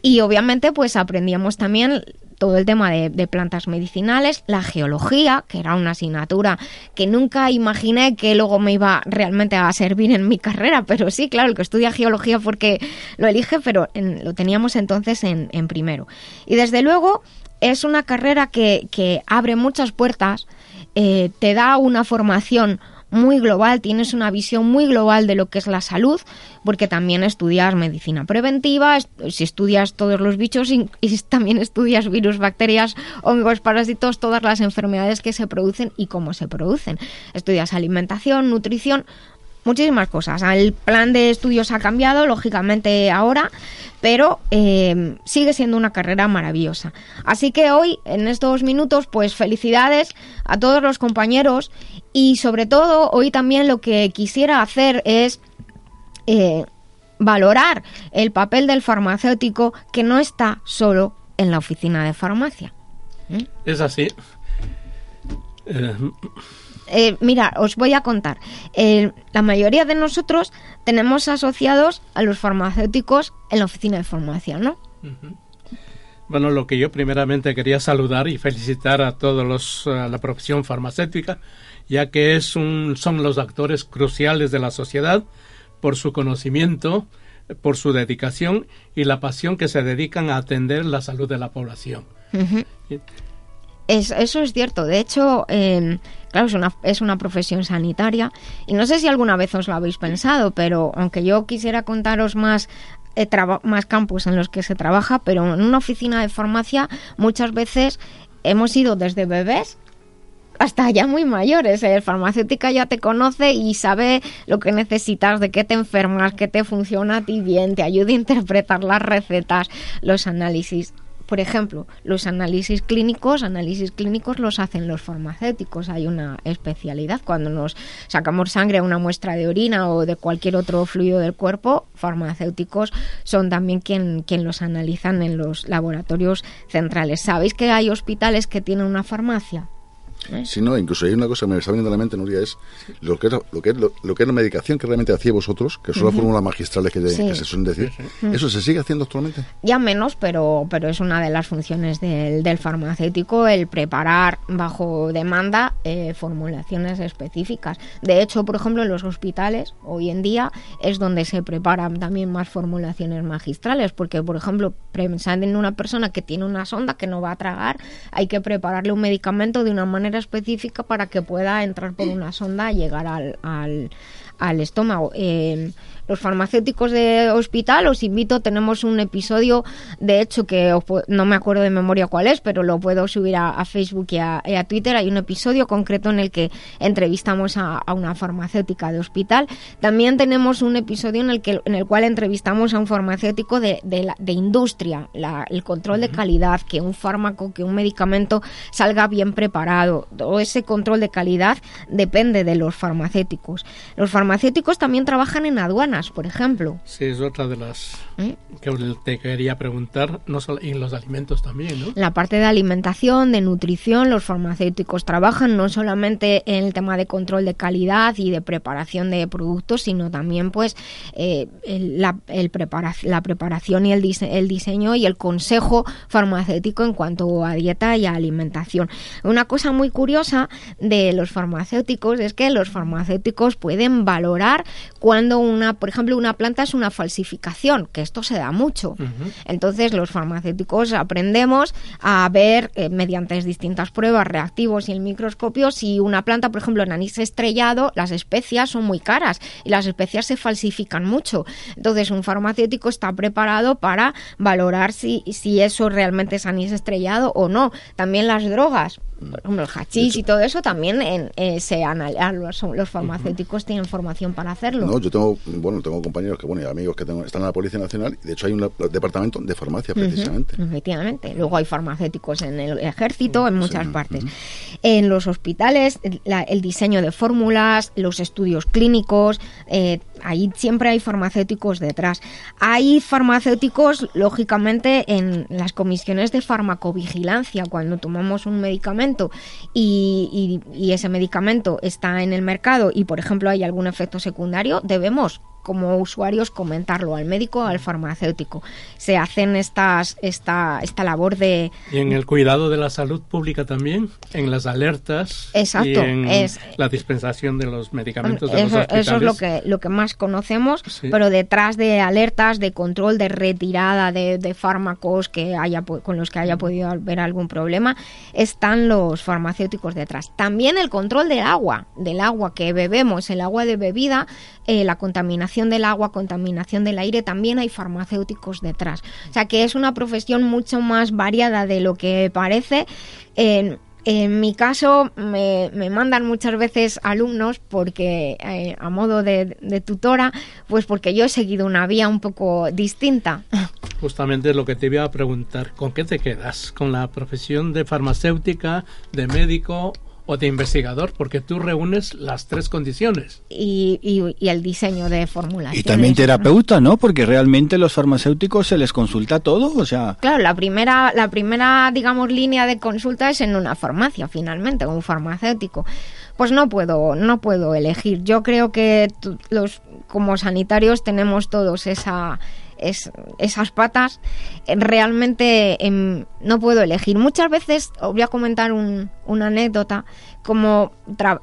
Y obviamente pues aprendíamos también todo el tema de, plantas medicinales, la geología, que era una asignatura que nunca imaginé que luego me iba realmente a servir en mi carrera, pero sí, claro, el que estudia geología porque lo elige, pero lo teníamos entonces en, primero. Y desde luego es una carrera que, abre muchas puertas, eh, te da una formación muy global, tienes una visión muy global de lo que es la salud, porque también estudias medicina preventiva, si estudias todos los bichos y, también estudias virus, bacterias, hongos, parásitos, todas las enfermedades que se producen y cómo se producen. Estudias alimentación, nutrición, muchísimas cosas. El plan de estudios ha cambiado, lógicamente ahora, pero eh, sigue siendo una carrera maravillosa. Así que hoy, en estos minutos, pues felicidades a todos los compañeros y sobre todo hoy también lo que quisiera hacer es eh, valorar el papel del farmacéutico que no está solo en la oficina de farmacia. ¿Mm? Es así. Eh, eh, mira, os voy a contar. la mayoría de nosotros tenemos asociados a los farmacéuticos en la oficina de formación, ¿no? Bueno, lo que yo primeramente quería saludar y felicitar a todos los la profesión farmacéutica, ya que es un, son los actores cruciales de la sociedad por su conocimiento, por su dedicación y la pasión que se dedican a atender la salud de la población. Eso es cierto. De hecho, eh, Claro, es una, es una profesión sanitaria y no sé si alguna vez os lo habéis pensado, pero aunque yo quisiera contaros más eh, más campos en los que se trabaja, pero en una oficina de farmacia muchas veces hemos ido desde bebés hasta ya muy mayores. El farmacéutica ya te conoce y sabe lo que necesitas, de qué te enfermas, qué te funciona a ti bien, te ayuda a interpretar las recetas, los análisis por ejemplo, los análisis clínicos, análisis clínicos los hacen los farmacéuticos. Hay una especialidad. Cuando nos sacamos sangre a una muestra de orina o de cualquier otro fluido del cuerpo, farmacéuticos son también quien, quien los analizan en los laboratorios centrales. ¿Sabéis que hay hospitales que tienen una farmacia? ¿Eh? Si no, incluso hay una cosa que me está viendo a la mente, Nuria, es lo que es, lo que es, lo, que es la medicación que realmente hacía vosotros, que son las fórmulas magistrales que, se suelen decir. ¿Eso se sigue haciendo actualmente? Ya menos, pero, pero es una de las funciones del, del farmacéutico el preparar bajo demanda eh, formulaciones específicas. De hecho, por ejemplo, en los hospitales, hoy en día, es donde se preparan también más formulaciones magistrales, porque, por ejemplo, pensando en una persona que tiene una sonda que no va a tragar, hay que prepararle un medicamento de una manera específica para que pueda entrar por una sonda y llegar al, al, al estómago. Eh, los farmacéuticos de hospital, os invito, tenemos un episodio, de hecho que no me acuerdo de memoria cuál es, pero lo puedo subir a, Facebook y a, Twitter. Hay un episodio concreto en el que entrevistamos a, una farmacéutica de hospital. También tenemos un episodio en el, que, en el cual entrevistamos a un farmacéutico de, de, industria, el control de calidad, que un fármaco, que un medicamento salga bien preparado. Todo ese control de calidad depende de los farmacéuticos. Los farmacéuticos también trabajan en por ejemplo. Sí, es otra de las ¿Eh? que te quería preguntar, no solo en los alimentos también, ¿no? La parte de alimentación, de nutrición, los farmacéuticos trabajan no solamente en el tema de control de calidad y de preparación de productos, sino también pues eh, la, el la preparación y el, el diseño y el consejo farmacéutico en cuanto a dieta y alimentación. Una cosa muy curiosa de los farmacéuticos es que los farmacéuticos pueden valorar cuando una por ejemplo, una planta es una falsificación, que esto se da mucho. Entonces, los farmacéuticos aprendemos a ver eh, mediante distintas pruebas, reactivos y el microscopio, si una planta, por ejemplo, en anís estrellado, las especias son muy caras y las especias se falsifican mucho. Entonces, un farmacéutico está preparado para valorar si, si eso realmente es anís estrellado o no. También las drogas por ejemplo, el hachís y todo eso también en, eh, se los, los farmacéuticos tienen formación para hacerlo. No, yo tengo, bueno, tengo compañeros que, bueno, y amigos que tengo, están en la Policía Nacional y de hecho hay un departamento de farmacia precisamente. efectivamente. Luego hay farmacéuticos en el ejército, en muchas partes. En los hospitales, el diseño de fórmulas, los estudios clínicos, eh, ahí siempre hay farmacéuticos detrás. Hay farmacéuticos, lógicamente, en las comisiones de farmacovigilancia, cuando tomamos un medicamento y, ese medicamento está en el mercado y, por ejemplo, hay algún efecto secundario, debemos como usuarios comentarlo al médico al farmacéutico. Se hacen estas esta esta labor de y en el cuidado de la salud pública también, en las alertas Exacto, y en es, la dispensación de los medicamentos de eso, los Eso es lo que lo que más conocemos, pero detrás de alertas de control de retirada de, de fármacos que haya con los que haya podido haber algún problema están los farmacéuticos detrás. También el control del agua, del agua que bebemos, el agua de bebida, eh, la contaminación del agua, contaminación del aire, también hay farmacéuticos detrás. O sea que es una profesión mucho más variada de lo que parece. En, mi caso me, mandan muchas veces alumnos porque eh, a modo de, tutora, pues porque yo he seguido una vía un poco distinta. Justamente lo que te iba a preguntar, ¿con qué te quedas? ¿Con la profesión de farmacéutica, de médico o de investigador, porque tú reúnes las tres condiciones. Y, y, el diseño de formulación. Y también terapeuta, ¿no? Porque realmente los farmacéuticos se les consulta todo, o sea... Claro, la primera, la primera, digamos, línea de consulta es en una farmacia, finalmente, un farmacéutico. Pues no puedo, no puedo elegir. Yo creo que los, como sanitarios tenemos todos esa esas patas, eh, realmente em, no puedo elegir. Muchas veces, os voy a comentar una anécdota, como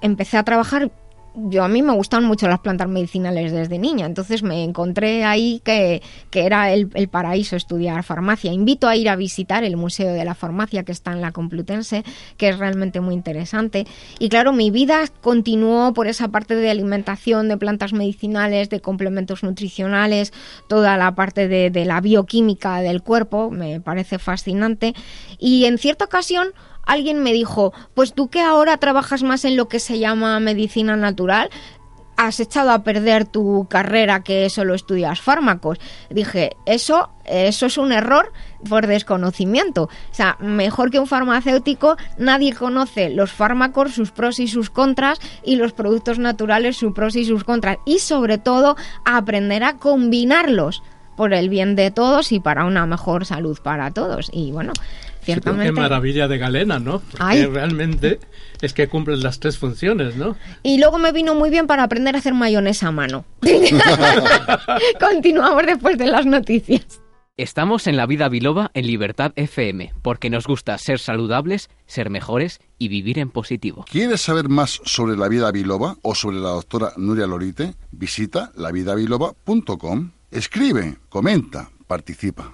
empecé a trabajar yo a mí me gustan mucho las plantas medicinales desde niña, entonces me encontré ahí que, era el, paraíso estudiar farmacia. Invito a ir a visitar el Museo de la Farmacia que está en la Complutense, que es realmente muy interesante. Y claro, mi vida continuó por esa parte de alimentación, de plantas medicinales, de complementos nutricionales, toda la parte de, de la bioquímica del cuerpo, me parece fascinante. Y en cierta ocasión alguien me dijo, pues tú que ahora trabajas más en lo que se llama medicina natural, has echado a perder tu carrera que solo estudias fármacos. Dije, eso, eso es un error por desconocimiento. O sea, mejor que un farmacéutico, nadie conoce los fármacos, sus pros y sus contras, y los productos naturales, sus pros y sus contras. Y sobre todo, aprender a combinarlos por el bien de todos y para una mejor salud para todos. Y bueno, qué maravilla de galena, ¿no? Porque realmente es que cumplen las tres funciones, ¿no? Y luego me vino muy bien para aprender a hacer mayonesa a mano. Continuamos después de las noticias. Estamos en la vida biloba en Libertad FM, porque nos gusta ser saludables, ser mejores y vivir en positivo. ¿Quieres saber más sobre la vida biloba o sobre la doctora Nuria Lorite? Visita lavidabiloba.com. Escribe, comenta, participa.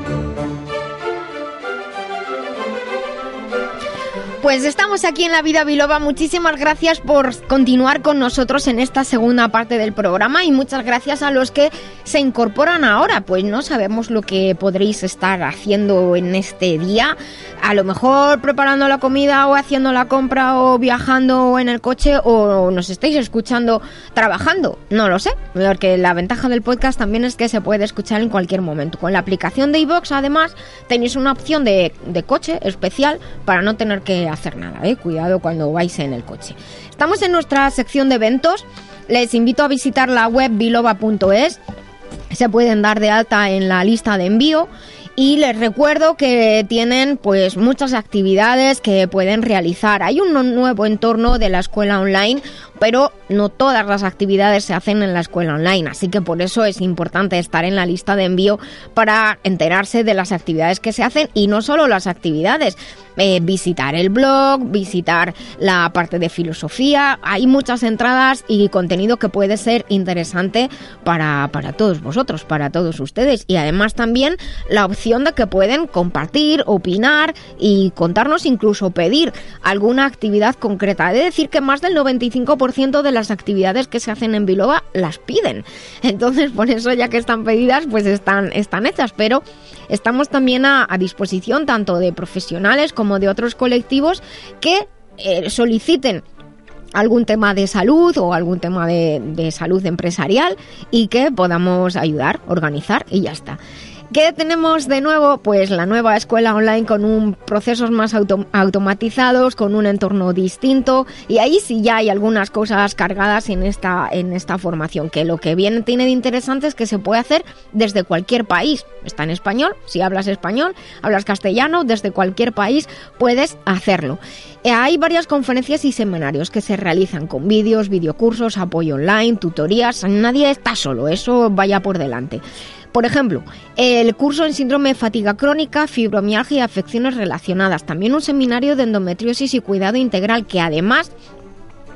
Pues estamos aquí en La Vida Biloba. Muchísimas gracias por continuar con nosotros en esta segunda parte del programa y muchas gracias a los que se incorporan ahora. Pues no sabemos lo que podréis estar haciendo en este día. A lo mejor preparando la comida o haciendo la compra o viajando en el coche o nos estáis escuchando trabajando. No lo sé, porque la ventaja del podcast también es que se puede escuchar en cualquier momento. Con la aplicación de iVox además tenéis una opción de, de coche especial para no tener que hacer nada, ¿eh? cuidado cuando vais en el coche. Estamos en nuestra sección de eventos, les invito a visitar la web biloba.es, se pueden dar de alta en la lista de envío y les recuerdo que tienen pues muchas actividades que pueden realizar. Hay un nuevo entorno de la escuela online pero no todas las actividades se hacen en la escuela online, así que por eso es importante estar en la lista de envío para enterarse de las actividades que se hacen y no solo las actividades, eh, visitar el blog, visitar la parte de filosofía, hay muchas entradas y contenido que puede ser interesante para, para todos vosotros, para todos ustedes y además también la opción de que pueden compartir, opinar y contarnos incluso pedir alguna actividad concreta. He de decir que más del 95% de las actividades que se hacen en Biloba las piden. Entonces, por eso ya que están pedidas, pues están, están hechas. Pero estamos también a, disposición tanto de profesionales como de otros colectivos que eh, soliciten algún tema de salud o algún tema de, de salud empresarial y que podamos ayudar, organizar y ya está. ¿Qué tenemos de nuevo? Pues la nueva escuela online con un procesos más automatizados, con un entorno distinto y ahí sí ya hay algunas cosas cargadas en esta en esta formación que lo que viene tiene de interesante es que se puede hacer desde cualquier país. Está en español, si hablas español, hablas castellano, desde cualquier país puedes hacerlo. Eh, hay varias conferencias y seminarios que se realizan con vídeos, videocursos, apoyo online, tutorías. Nadie está solo, eso vaya por delante. Por ejemplo, el curso en síndrome de fatiga crónica, fibromialgia y afecciones relacionadas. También un seminario de endometriosis y cuidado integral que además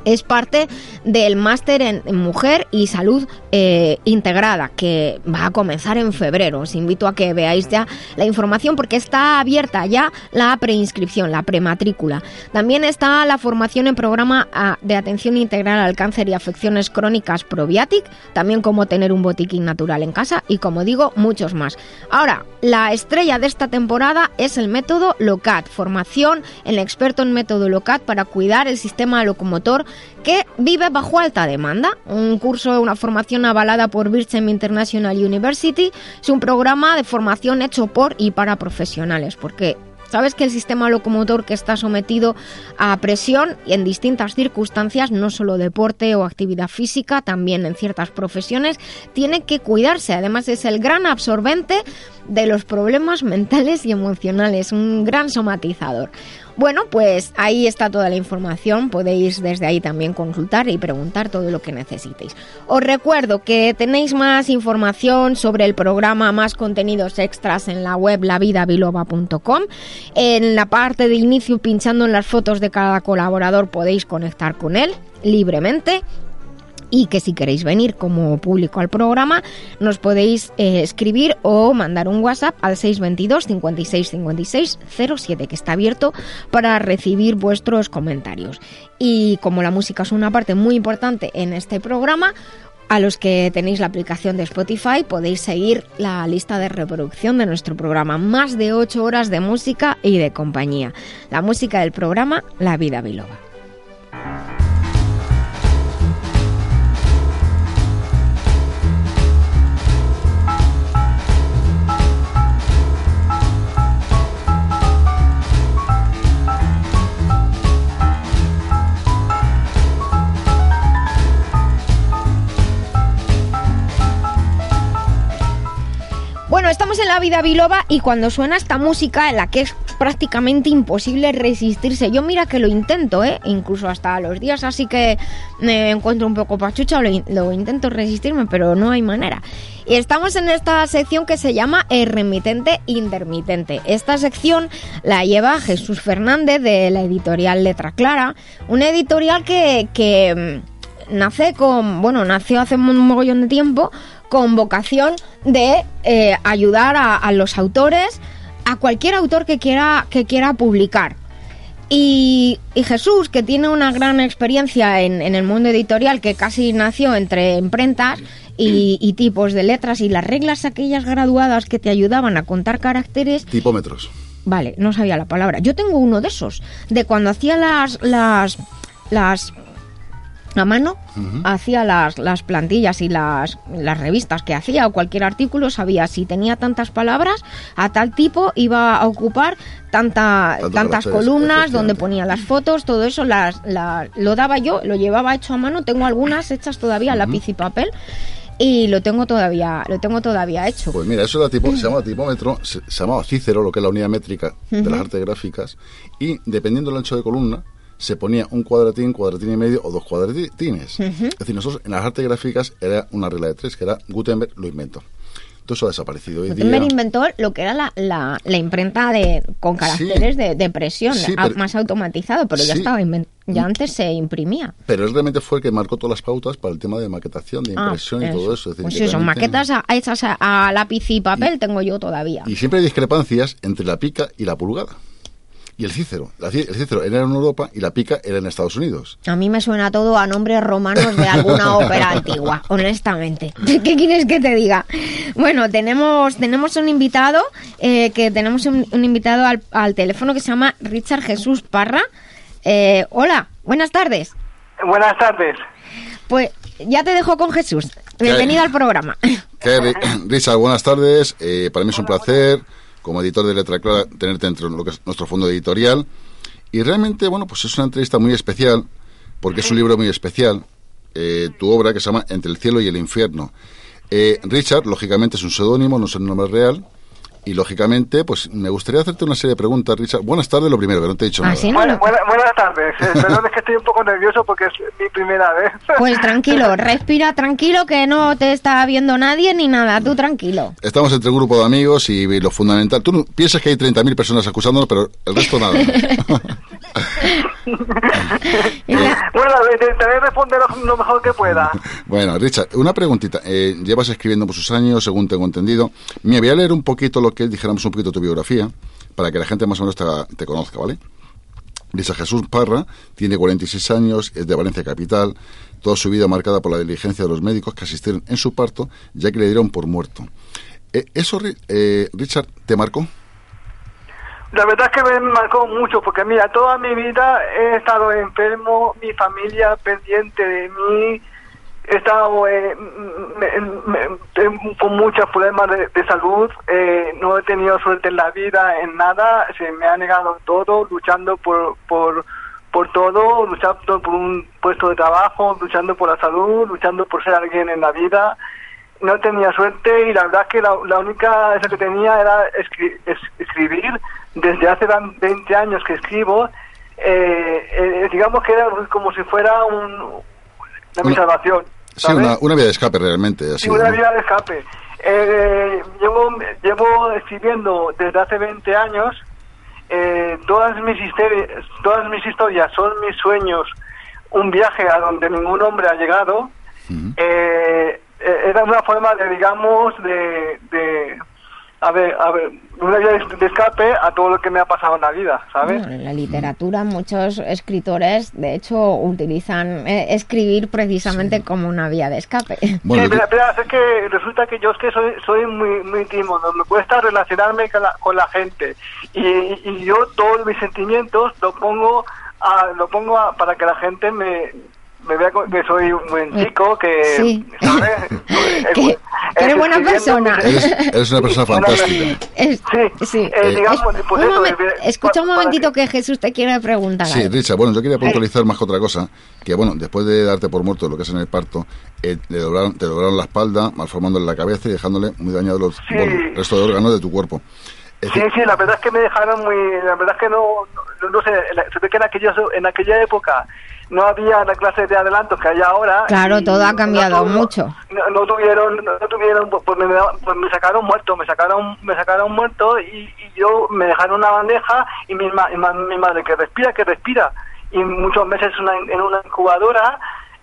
es parte del máster en mujer y salud eh, integrada que va a comenzar en febrero. Os invito a que veáis ya la información porque está abierta ya la preinscripción, la prematrícula. También está la formación en programa ah, de atención integral al cáncer y afecciones crónicas Probiatic, también cómo tener un botiquín natural en casa y como digo, muchos más. Ahora, la estrella de esta temporada es el método LOCAT, formación en experto en método LOCAT para cuidar el sistema locomotor que vive bajo alta demanda. Un curso, una formación avalada por Birchem International University es un programa de formación hecho por y para profesionales, porque Sabes que el sistema locomotor que está sometido a presión y en distintas circunstancias, no solo deporte o actividad física, también en ciertas profesiones, tiene que cuidarse. Además es el gran absorbente de los problemas mentales y emocionales, un gran somatizador. Bueno, pues ahí está toda la información, podéis desde ahí también consultar y preguntar todo lo que necesitéis. Os recuerdo que tenéis más información sobre el programa, más contenidos extras en la web lavidabiloba.com. En la parte de inicio, pinchando en las fotos de cada colaborador, podéis conectar con él libremente y que si queréis venir como público al programa nos podéis eh, escribir o mandar un WhatsApp al 622 56 56 07 que está abierto para recibir vuestros comentarios. Y como la música es una parte muy importante en este programa, a los que tenéis la aplicación de Spotify podéis seguir la lista de reproducción de nuestro programa. Más de 8 horas de música y de compañía. La música del programa La Vida Biloba. La vida biloba y cuando suena esta música en la que es prácticamente imposible resistirse. Yo mira que lo intento, ¿eh? Incluso hasta los días así que me encuentro un poco pachucha, lo, lo intento resistirme, pero no hay manera. Y estamos en esta sección que se llama El remitente intermitente. Esta sección la lleva Jesús Fernández de la editorial Letra Clara, una editorial que, que mm, nace con, bueno, nació hace un mogollón de tiempo con vocación de eh, ayudar a, los autores, a cualquier autor que quiera, que quiera publicar. Y, Jesús, que tiene una gran experiencia en, en, el mundo editorial, que casi nació entre imprentas y, tipos de letras y las reglas aquellas graduadas que te ayudaban a contar caracteres. Tipómetros. Vale, no sabía la palabra. Yo tengo uno de esos, de cuando hacía las, las, las a mano, hacía las, las plantillas y las, las revistas que hacía o cualquier artículo, sabía si tenía tantas palabras, a tal tipo iba a ocupar tanta, tantas columnas donde ponía las fotos, todo eso las, lo daba yo, lo llevaba hecho a mano, tengo algunas hechas todavía a lápiz y papel y lo tengo todavía lo tengo todavía hecho. Pues mira, eso era tipo, se llama tipómetro, se, llamaba Cícero, lo que es la unidad métrica de las artes gráficas, y dependiendo del ancho de columna, se ponía un cuadratín, cuadratín y medio o dos cuadratines. Es decir, nosotros en las artes gráficas era una regla de tres, que era Gutenberg lo inventó. Todo eso ha desaparecido. Hoy Gutenberg inventó lo que era la, la, imprenta de con caracteres de, presión, más automatizado, pero ya estaba ya mm. antes se imprimía. Pero él realmente fue el que marcó todas las pautas para el tema de maquetación, de ah, impresión y todo eso. pues eso, maquetas hechas a, lápiz y papel tengo yo todavía. Y siempre hay discrepancias entre la pica y la pulgada y el Cícero. El Cícero era en Europa y la pica era en Estados Unidos. A mí me suena todo a nombres romanos de alguna ópera antigua, honestamente. ¿Qué quieres que te diga? Bueno, tenemos, tenemos un invitado, eh, que tenemos un, invitado al, teléfono que se llama Richard Jesús Parra. Eh, hola, buenas tardes. Buenas tardes. Pues ya te dejo con Jesús. Bienvenido al programa. Richard, buenas tardes. Eh, para mí es un placer como editor de Letra Clara, tenerte dentro de lo que es nuestro fondo editorial. Y realmente, bueno, pues es una entrevista muy especial, porque es un libro muy especial, eh, tu obra que se llama Entre el cielo y el infierno. Eh, Richard, lógicamente, es un seudónimo, no es un nombre real, y lógicamente, pues me gustaría hacerte una serie de preguntas, Richard. Buenas tardes, lo primero, que no te he dicho ¿Ah, nada. buenas tardes. Eh, perdón, es que estoy un poco nervioso porque es mi primera vez. Pues tranquilo, respira tranquilo, que no te está viendo nadie ni nada. Tú tranquilo. Estamos entre un grupo de amigos y lo fundamental. Tú piensas que hay 30.000 personas acusándonos, pero el resto nada. bueno, intentaré responder lo, mejor que pueda. Bueno, Richard, una preguntita. Eh, llevas escribiendo por sus años, según tengo entendido. Me voy a leer un poquito lo que dijéramos un poquito tu biografía, para que la gente más o menos te, conozca, ¿vale? Richard Jesús Parra tiene 46 años, es de Valencia Capital, toda su vida marcada por la diligencia de los médicos que asistieron en su parto, ya que le dieron por muerto. Eh, ¿Eso, eh, Richard, te marcó? La verdad es que me marcó mucho, porque mira, toda mi vida he estado enfermo, mi familia pendiente de mí, he estado eh, con muchos problemas de, salud, eh, no he tenido suerte en la vida, en nada, se me ha negado todo, luchando por, por, por todo, luchando por un puesto de trabajo, luchando por la salud, luchando por ser alguien en la vida. No tenía suerte y la verdad es que la, única esa que tenía era escribir desde hace 20 años que escribo, eh, eh, digamos que era como si fuera un, una, mi salvación. Sí, una, una, vía de escape realmente. sí, una vía de escape. Eh, llevo, llevo escribiendo desde hace 20 años, todas, mis historias, todas mis historias son mis sueños, un viaje a donde ningún hombre ha llegado. era una forma de, digamos, de a ver, a ver, una vía de escape a todo lo que me ha pasado en la vida, ¿sabes? en la literatura muchos escritores, de hecho, utilizan eh, escribir precisamente como una vía de escape. Bueno, es que resulta que yo es que soy, soy muy, muy tímido, me cuesta relacionarme con la, con la gente y, y yo todos mis sentimientos lo pongo a, lo pongo para que la gente me me vea que soy un buen chico, que, Sí. ¿sabes? que, eres buena persona. Eres, eres una persona fantástica. Es- sí. eh, digamos, pues Un eso, momen- eh, escucha un momentito que Jesús te quiere preguntar. Sí. Richard, bueno, yo quería puntualizar más que otra cosa, que bueno, después de darte por muerto lo que es en el parto, eh, le doblaron, te doblaron la espalda, malformándole la cabeza y dejándole muy dañados los Sí. bueno, el resto de órganos de tu cuerpo. Sí, sí, la verdad es que me dejaron muy, la verdad es que no, no, no sé, se ve que en aquella, en aquella época no había la clase de adelantos que hay ahora. Claro, todo ha cambiado no, mucho. No, no tuvieron, no, tuvieron, pues me, pues me sacaron muerto, me sacaron, me sacaron muerto y, y yo me dejaron una bandeja y mi, ma- mi madre que respira, que respira y muchos meses una- en una incubadora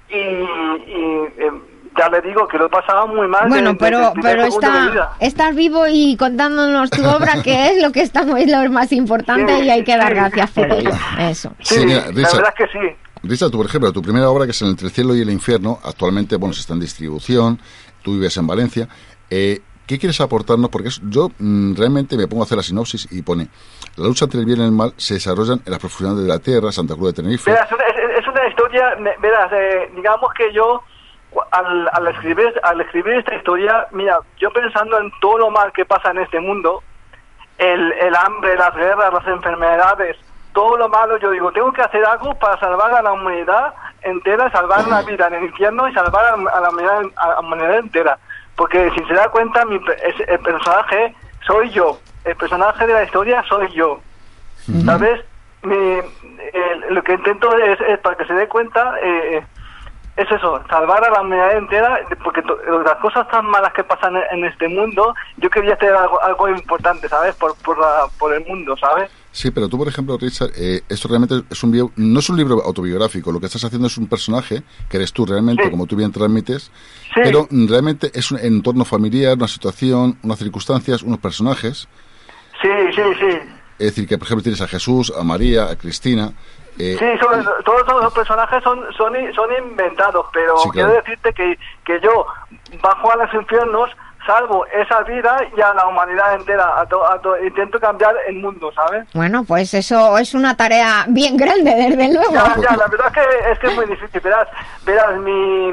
y, y, eh, ya le digo que lo he pasado muy mal. Bueno, pero, pero está, estás vivo y contándonos tu obra, que es lo que estamos, es lo más importante Sí, y hay que dar sí. gracias por ello. Eso. Sí, mira, la Richard. verdad es que sí. Richard, tú, por ejemplo, tu primera obra, que es Entre el cielo y el infierno, actualmente, bueno, se está en distribución, tú vives en Valencia. Eh, ¿Qué quieres aportarnos? Porque yo mm, realmente me pongo a hacer la sinopsis y pone, la lucha entre el bien y el mal se desarrollan en las profundidades de la Tierra, Santa Cruz de Tenerife. Verás, es, una historia, verás, eh, digamos que yo al, al escribir al escribir esta historia, mira, yo pensando en todo lo mal que pasa en este mundo, el, el hambre, las guerras, las enfermedades, todo lo malo, yo digo, tengo que hacer algo para salvar a la humanidad entera, salvar la vida en el infierno y salvar a, la humanidad, a la humanidad entera. Porque si se da cuenta, mi, es- el personaje soy yo, el personaje de la historia soy yo. ¿sabes? Mi- lo que intento es, es para que se dé cuenta, eh, es eso, salvar a la humanidad entera, porque las cosas tan malas que pasan en, este mundo, yo quería hacer algo, algo importante, ¿sabes? Por, por, la- por el mundo, ¿sabes? Sí, pero tú, por ejemplo, Richard, eh, esto realmente es un bio- no es un libro autobiográfico. Lo que estás haciendo es un personaje que eres tú realmente, como tú bien transmites, pero mm, realmente es un entorno familiar, una situación, unas circunstancias, unos personajes. Sí, sí, sí. Es decir, que por ejemplo tienes a Jesús, a María, a Cristina. Eh, Sí, son- todos esos personajes son, son, son inventados, pero Sí, claro. quiero decirte que, que yo bajo a los infiernos, salvo esa vida y a la humanidad entera, a to- a to- intento cambiar el mundo, ¿sabes? Bueno, pues eso es una tarea bien grande, desde luego. Ya, ya, la verdad es que es, que es muy difícil. Verás, verás mi,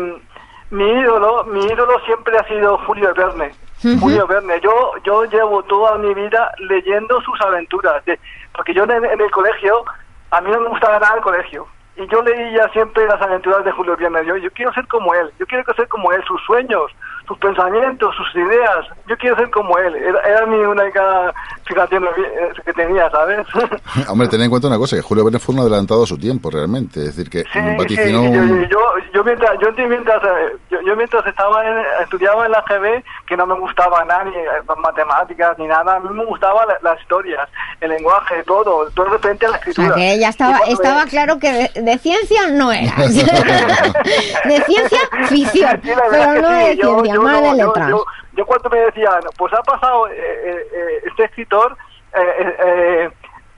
mi ídolo, mi ídolo siempre ha sido Julio Verne. Julio Verne. Yo, yo llevo toda mi vida leyendo sus aventuras. de- porque yo en, en el colegio, a mí no me gustaba nada el colegio. Y yo leía siempre las aventuras de Julio Verne. Yo, yo quiero ser como él. Yo quiero ser como él. Sus sueños, sus pensamientos, sus ideas. Yo quiero ser como él. Era, era mi única fijación eh, que tenía, ¿sabes? hombre, ten en cuenta una cosa, que Julio Verne fue un adelantado a su tiempo realmente. Es decir, que Sí, vaticinó sí, yo, un- yo, yo mientras, yo mientras, eh, yo, yo mientras estaba en- estudiaba en la GB, que no me gustaba nada, ni eh, matemáticas, ni nada, a mí me gustaban la- las historias, el lenguaje, todo, todo referente a la O sea, escritura. que ya estaba, estaba me- claro que de, de ciencia no eras. de ciencia, ficción. Sí, Pero no sí, de yo- ciencia, yo no, yo- letras. Yo, yo cuando me decían, pues ha pasado eh, eh, eh, este escritor, eh,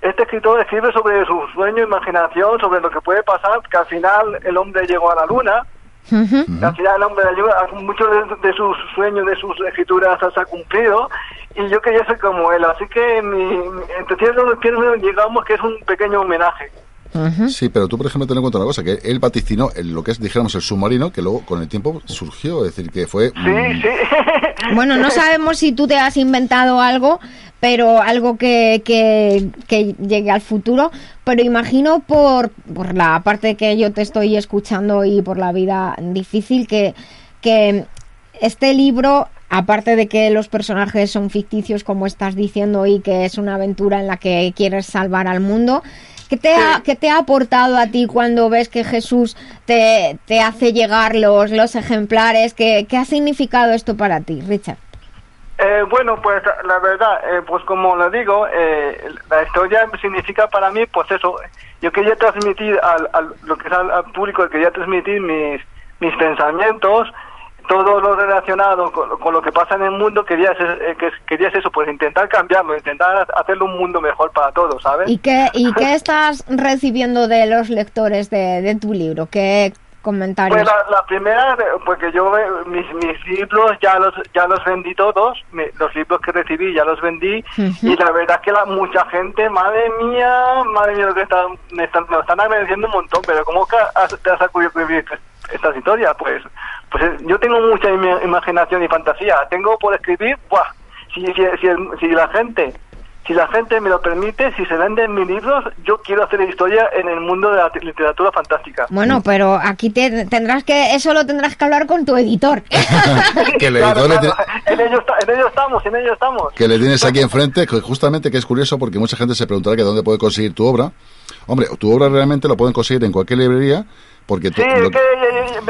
este escritor escribe sobre su sueño, imaginación, sobre lo que puede pasar, que al final el hombre llegó a la luna, al final el hombre ayuda, muchos de, de sus sueños, de sus escrituras se ha cumplido y yo quería ser como él, así que mi, mi- entre ciertos términos digamos que es un pequeño homenaje. Sí, pero tú, por ejemplo, ten en cuenta una cosa, que él vaticinó el- lo que es, dijéramos, el submarino, que luego con el tiempo surgió, es decir, que fue... mm, Sí, Bueno, no sabemos si tú te has inventado algo, pero algo que, que, que llegue al futuro, pero imagino por, por la parte que yo te estoy escuchando y por la vida difícil que, que este libro, aparte de que los personajes son ficticios, como estás diciendo, y que es una aventura en la que quieres salvar al mundo, ¿Qué te, ha, qué te ha aportado a ti cuando ves que Jesús te, te hace llegar los, los ejemplares? ¿Qué, ¿Qué ha significado esto para ti, Richard? Eh, bueno, pues la verdad, eh, pues como lo digo, eh, la historia significa para mí, pues eso, yo quería transmitir al, al- lo que es al, al público, quería transmitir mis, mis pensamientos, todo lo relacionado con, con lo que pasa en el mundo, quería hacer, eh, que, querías eso, pues intentar cambiarlo, intentar hacerlo un mundo mejor para todos, ¿sabes? ¿Y qué, ¿Y qué estás recibiendo de los lectores de, de tu libro? ¿Qué, comentarios. Pues la, primera, porque yo mis, mis libros ya los ya los vendí todos, los libros que recibí ya los vendí y la verdad es que la, mucha gente, madre mía, madre mía, lo que están, me, están, me están agradeciendo un montón, pero ¿cómo que te has acudido estas historias? Pues, pues yo tengo mucha imaginación y fantasía, tengo por escribir, ¡buah! Si, si, si, si la gente si la gente me lo permite, si se venden mis libros, yo quiero hacer historia en el mundo de la literatura fantástica. Bueno, pero aquí te, tendrás que, eso lo tendrás que hablar con tu editor. que el editor en, ello en, ello estamos, en ello estamos. Que le tienes aquí enfrente, justamente que es curioso porque mucha gente se preguntará que dónde puede conseguir tu obra. Hombre, tu obra realmente la pueden conseguir en cualquier librería porque sí, que,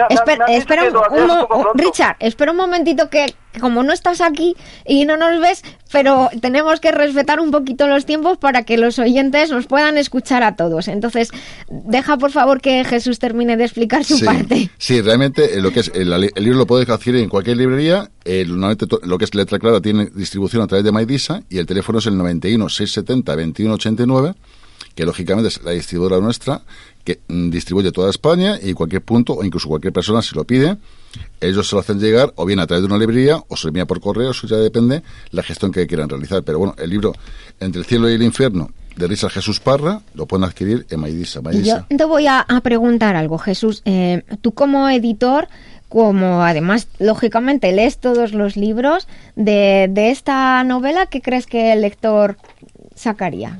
espera, un, Richard, espera un momentito que, como no estás aquí y no nos ves, pero tenemos que respetar un poquito los tiempos para que los oyentes nos puedan escuchar a todos. Entonces, deja por favor que Jesús termine de explicar su parte. Sí, realmente eh, lo que es el, libro lo puedes adquirir en cualquier librería. Eh, normalmente lo que es letra clara tiene distribución a través de Maidisa y el teléfono es el 91 670 2189 que lógicamente es la distribuidora nuestra, que mm, distribuye toda España y cualquier punto, o incluso cualquier persona si lo pide, ellos se lo hacen llegar o bien a través de una librería o se lo envía por correo, eso ya depende la gestión que quieran realizar. Pero bueno, el libro Entre el cielo y el infierno de Richard Jesús Parra lo pueden adquirir en Maidisa. Yo te voy a, preguntar algo, Jesús. Eh, tú como editor como además, lógicamente, lees todos los libros de, de, esta novela, ¿qué crees que el lector sacaría?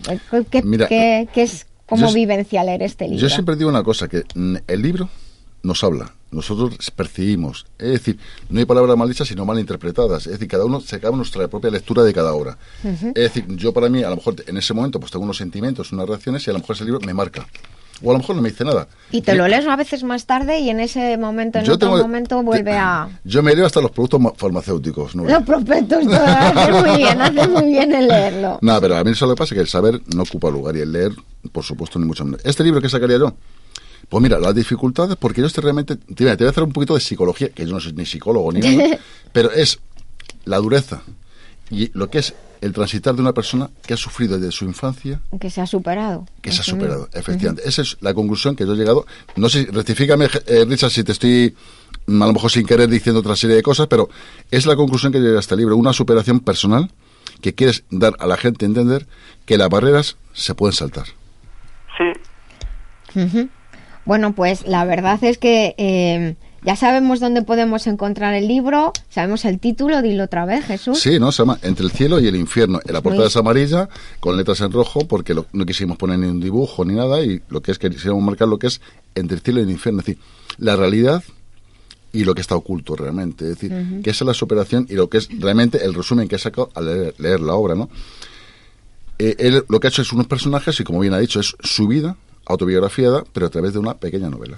¿Qué, es como vivencia leer este libro? Yo siempre digo una cosa, que el libro nos habla, nosotros percibimos, es decir, no hay palabras mal dichas sino mal interpretadas, es decir, cada uno se acaba nuestra propia lectura de cada obra. Es decir, yo para mí, a lo mejor en ese momento, pues tengo unos sentimientos, unas reacciones y a lo mejor ese libro me marca o a lo mejor no me dice nada. Y te lo lees a veces más tarde y en ese momento, en otro momento, vuelve a... Yo me leo hasta los productos farmacéuticos. ¿no? Los prospectos, hace muy bien, hace muy bien el leerlo. No, pero a mí eso lo que pasa es que el saber no ocupa lugar y el leer, por supuesto, ni mucho menos. ¿Este libro que sacaría yo? Pues mira, las dificultades, porque yo estoy realmente... Te voy a hacer un poquito de psicología, que yo no soy ni psicólogo ni nada, pero es la dureza y lo que es el transitar de una persona que ha sufrido desde su infancia. Que se ha superado. Que se ha superado, efectivamente. Esa es la conclusión que yo he llegado. No sé, rectifícame, eh, Richard, si te estoy mm, a lo mejor sin querer diciendo otra serie de cosas, pero es la conclusión que llega a este libro. Una superación personal que quieres dar a la gente a entender que las barreras se pueden saltar. Sí. Bueno, pues la verdad es que. Eh, ya sabemos dónde podemos encontrar el libro, sabemos el título, dilo otra vez, Jesús. Sí, ¿no? Se llama Entre el cielo y el infierno. En la portada es amarilla, con letras en rojo, porque no quisimos poner ni un dibujo ni nada, y lo que es que quisiéramos marcar lo que es entre el cielo y el infierno. Es decir, la realidad y lo que está oculto realmente. Es decir, que esa es la superación y lo que es realmente el resumen que he sacado al leer, la obra, ¿no? Eh, él lo que ha hecho es unos personajes y, como bien ha dicho, es su vida autobiografiada, pero a través de una pequeña novela.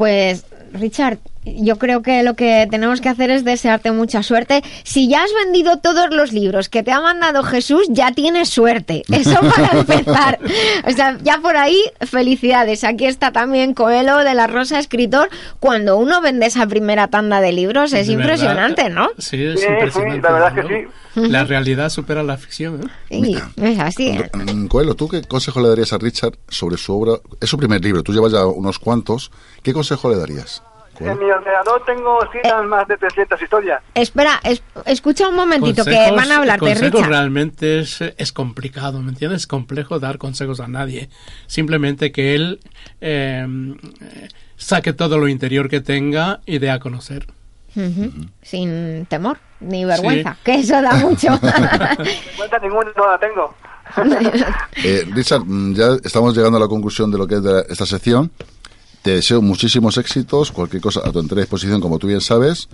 Pues Richard, yo creo que lo que tenemos que hacer es desearte mucha suerte. Si ya has vendido todos los libros que te ha mandado Jesús, ya tienes suerte. Eso para empezar. O sea, ya por ahí, felicidades. Aquí está también Coelho de la Rosa, escritor. Cuando uno vende esa primera tanda de libros, es impresionante, ¿no? Sí, es impresionante. la verdad que sí. La realidad supera la ficción. ¿eh? es así. ¿eh? Coelho, ¿tú qué consejo le darías a Richard sobre su obra? Es su primer libro, tú llevas ya unos cuantos. ¿Qué consejo le darías? En mi ordenador tengo escritas más de 300 historias. Espera, escucha un momentito que van a hablarte, consejos realmente es, es, complicado, ¿me entiendes? Es complejo dar consejos a nadie. Simplemente que él em, saque todo lo interior que tenga y dé a conocer. Sin temor ni vergüenza, que eso da mucho. vergüenza ninguna no la tengo. eh, Richard, mm, ya estamos llegando a la conclusión de lo que es de esta sección. Te deseo muchísimos éxitos, cualquier cosa a tu entera disposición, como tú bien sabes,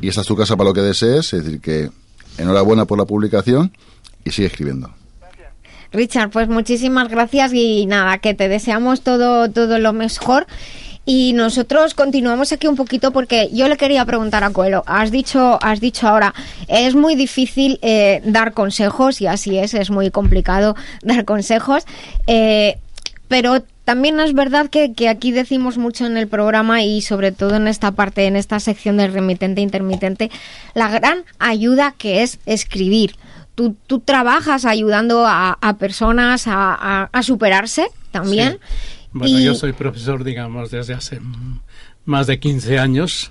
y esta es tu casa para lo que desees, es decir, que enhorabuena por la publicación y sigue escribiendo. Richard, pues muchísimas gracias y nada, que te deseamos todo, todo lo mejor. Y nosotros continuamos aquí un poquito porque yo le quería preguntar a Coelho, has dicho, has dicho ahora, es muy difícil eh, dar consejos y así es, es muy complicado dar consejos, eh, pero también es verdad que, aquí decimos mucho en el programa y sobre todo en esta parte, en esta sección del remitente intermitente, la gran ayuda que es escribir. Tú, trabajas ayudando a, personas a, superarse también. Bueno, yo soy profesor, digamos, desde hace más de 15 años,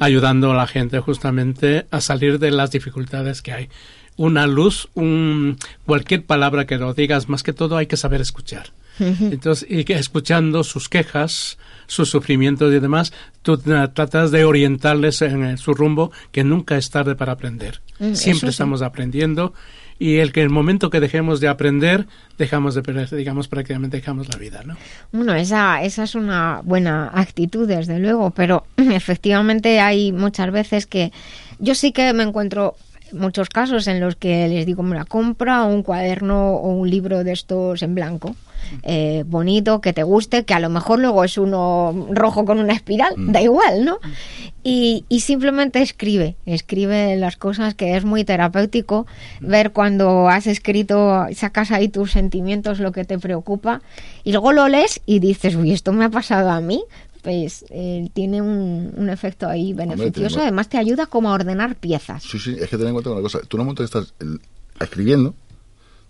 ayudando a la gente justamente a salir de las dificultades que hay. Una luz, un, cualquier palabra que lo digas, más que todo hay que saber escuchar. Entonces, y que escuchando sus quejas, sus sufrimientos y demás, tú tratas de orientarles en su rumbo, que nunca es tarde para aprender. Mm, Siempre estamos aprendiendo y el que el momento que dejemos de aprender, dejamos de perder, digamos, prácticamente dejamos la vida, ¿no? Bueno, esa, esa es una buena actitud, desde luego, pero efectivamente hay muchas veces que yo sí que me encuentro muchos casos en los que les digo, mira, compra un cuaderno o un libro de estos en blanco eh, bonito, que te guste, que a lo mejor luego es uno rojo con una espiral, mm. da igual, ¿no? Y, simplemente escribe, escribe las cosas que es muy terapéutico, ver cuando has escrito, sacas ahí tus sentimientos, lo que te preocupa, y luego lo lees y dices, uy, esto me ha pasado a mí, pues eh, tiene un, efecto ahí beneficioso. Además, te ayuda como a ordenar piezas. Sí, sí, es que ten en cuenta una cosa. Tú no montas estás escribiendo,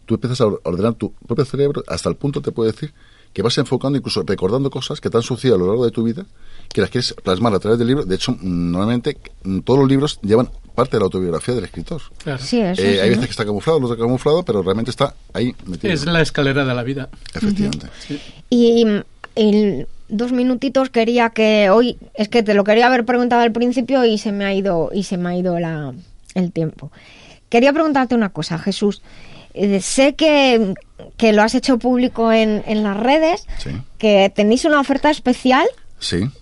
tú empiezas a ordenar tu propio cerebro hasta el punto te puede decir que vas enfocando, incluso recordando cosas que te han sucedido a lo largo de tu vida, que las quieres plasmar a través del libro. De hecho, normalmente todos los libros llevan parte de la autobiografía del escritor. Sí, eh, hay veces que está camuflado, no está camuflado, pero realmente está ahí metido. Es la escalera de la vida. Efectivamente. Y en dos minutitos quería que hoy, es que te lo quería haber preguntado al principio y se me ha ido, y se me ha ido la, el tiempo. Quería preguntarte una cosa, Jesús. Eh, sé que, lo has hecho público en, en las redes, que tenéis una oferta especial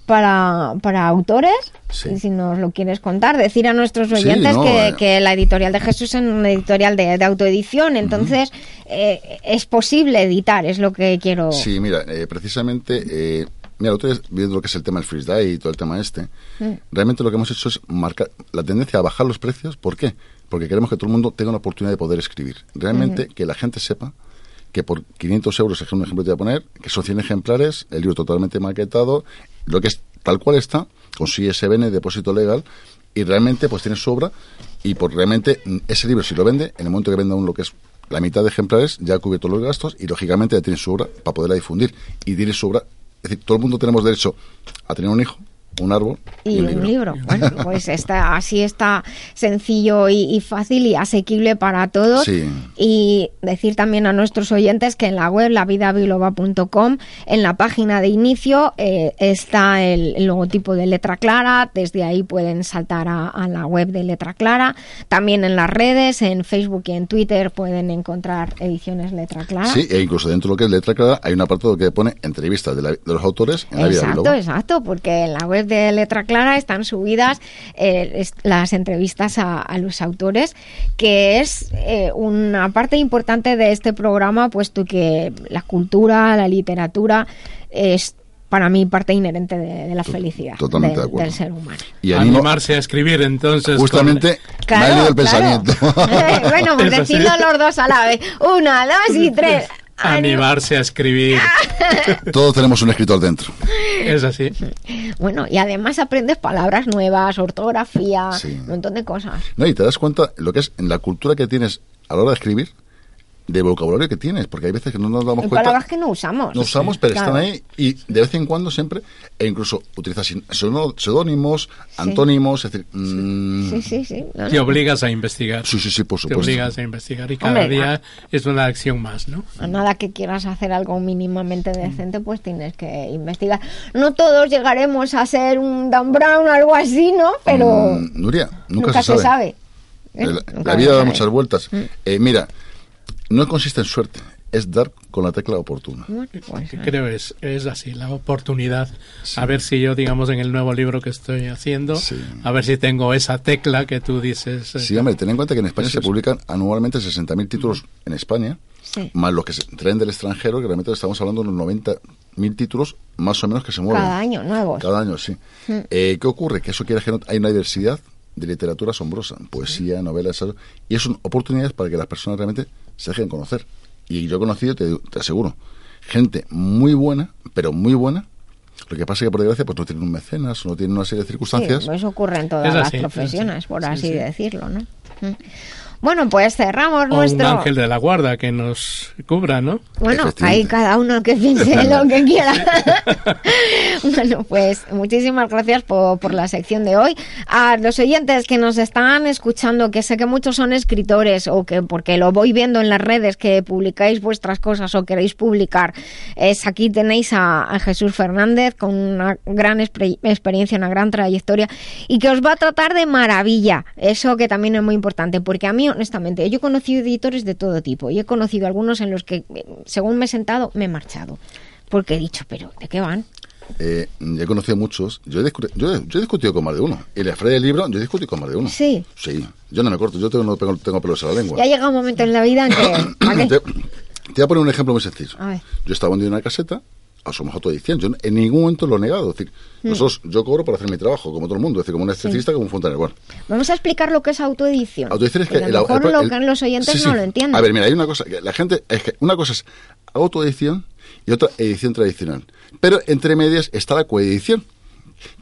para, para autores. Si nos lo quieres contar, decir a nuestros oyentes eh. que, la editorial de Jesús es una editorial de, autoedición, entonces eh, es posible editar, es lo que quiero. Sí, mira, precisamente. Mira, ustedes viendo lo que es el tema del freestyle y todo el tema este, mm. realmente lo que hemos hecho es marcar la tendencia a bajar los precios. ¿Por qué? porque queremos que todo el mundo tenga una oportunidad de poder escribir. Realmente que la gente sepa que por 500 euros, es un ejemplo te voy a poner, que son 100 ejemplares, el libro totalmente maquetado, lo que es tal cual está, con su ISBN, depósito legal, y realmente pues tiene su obra, y por realmente ese libro si lo vende, en el momento que venda uno lo que es la mitad de ejemplares, ya ha cubierto los gastos, y lógicamente ya tiene su obra para poderla difundir, y tiene su obra, es decir, todo el mundo tenemos derecho a tener un hijo, un árbol y, un, libro. Bueno, pues está, así está sencillo y, fácil y asequible para todos. Y decir también a nuestros oyentes que en la web lavidabiloba.com, en la página de inicio, eh, está el, logotipo de Letra Clara. Desde ahí pueden saltar a, la web de Letra Clara. También en las redes, en Facebook y en Twitter, pueden encontrar ediciones Letra Clara. Sí, e incluso dentro de lo que es Letra Clara hay un apartado que pone entrevistas de, los autores en la vida Exacto, exacto, porque en la web de Letra Clara están subidas eh, las entrevistas a, los autores, que es eh, una parte importante de este programa, puesto que la cultura, la literatura es para mí parte inherente de, la felicidad del ser humano. Y animarse a escribir entonces. Justamente, claro, el pensamiento. bueno, pues decirlo los dos a la vez. Una, dos y tres. Animarse a escribir. Todos tenemos un escritor dentro. Es así. Bueno, y además aprendes palabras nuevas, ortografía, un montón de cosas. No, y te das cuenta lo que es en la cultura que tienes a la hora de escribir de vocabulario que tienes, porque hay veces que no nos damos cuenta. palabras que no usamos. No usamos, pero están ahí y de vez en cuando siempre, e incluso utilizas seudónimos, antónimos, es decir... Mm, sí, sí, sí. Te obligas a investigar. Sí, sí, sí, por supuesto. Te obligas a investigar y cada día es una acción más, ¿no? nada que quieras hacer algo mínimamente decente, pues tienes que investigar. No todos llegaremos a ser un Dan Brown o algo así, ¿no? Pero... Mm, Nuria, nunca, se sabe. ¿eh? La, vida da muchas vueltas. Mm. Eh, mira no consiste en suerte, es dar con la tecla oportuna. Creo es es así, la oportunidad. A ver si yo, digamos, en el nuevo libro que estoy haciendo, a ver si tengo esa tecla que tú dices. Eh, sí, hombre, ten en cuenta que en España se publican anualmente 60.000 títulos en España, más lo que se traen del extranjero, que realmente estamos hablando de unos 90.000 títulos más o menos que se mueven. Cada año, nuevos. Cada año, sí. Eh, ¿Qué ocurre? Que eso quiere que hay una diversidad de literatura asombrosa, poesía, novelas, y son oportunidades para que las personas realmente se dejen conocer. Y yo he conocido, te, aseguro, gente muy buena, pero muy buena, lo que pasa es que, por desgracia, pues no tienen un mecenas, no tienen una serie de circunstancias. Sí, eso ocurre en todas las profesiones, por así decirlo, ¿no? Bueno, pues cerramos o nuestro... un ángel de la guarda que nos cubra, ¿no? Bueno, ahí cada uno que piense lo que quiera. bueno, pues muchísimas gracias por, por, la sección de hoy. A los oyentes que nos están escuchando, que sé que muchos son escritores o que porque lo voy viendo en las redes que publicáis vuestras cosas o queréis publicar, es aquí tenéis a, a Jesús Fernández con una gran experiencia, una gran trayectoria y que os va a tratar de maravilla. Eso que también es muy importante, porque a mí honestamente, yo he conocido editores de todo tipo y he conocido algunos en los que, según me he sentado, me he marchado. Porque he dicho, pero ¿de qué van? Eh, he conocido muchos. Yo he, yo, he, discutido con más de uno. Y la fe del libro, yo he discutido con más de uno. Sí. Sí. Yo no me corto, yo tengo, no tengo, tengo pelos en la lengua. Ya llega un momento en la vida en que. te, voy a poner un ejemplo muy sencillo. Yo estaba vendiendo una caseta somos autoedición. Yo en ningún momento lo he negado. Es decir, mm. nosotros, yo cobro para hacer mi trabajo, como todo el mundo, es decir, como un esteticista, como un fontanero. Bueno. Vamos a explicar lo que es autoedición. Autoedición es que... a lo mejor lo que los oyentes no lo entienden. A ver, mira, hay una cosa, que la gente, es que una cosa es autoedición y otra edición tradicional. Pero entre medias está la coedición,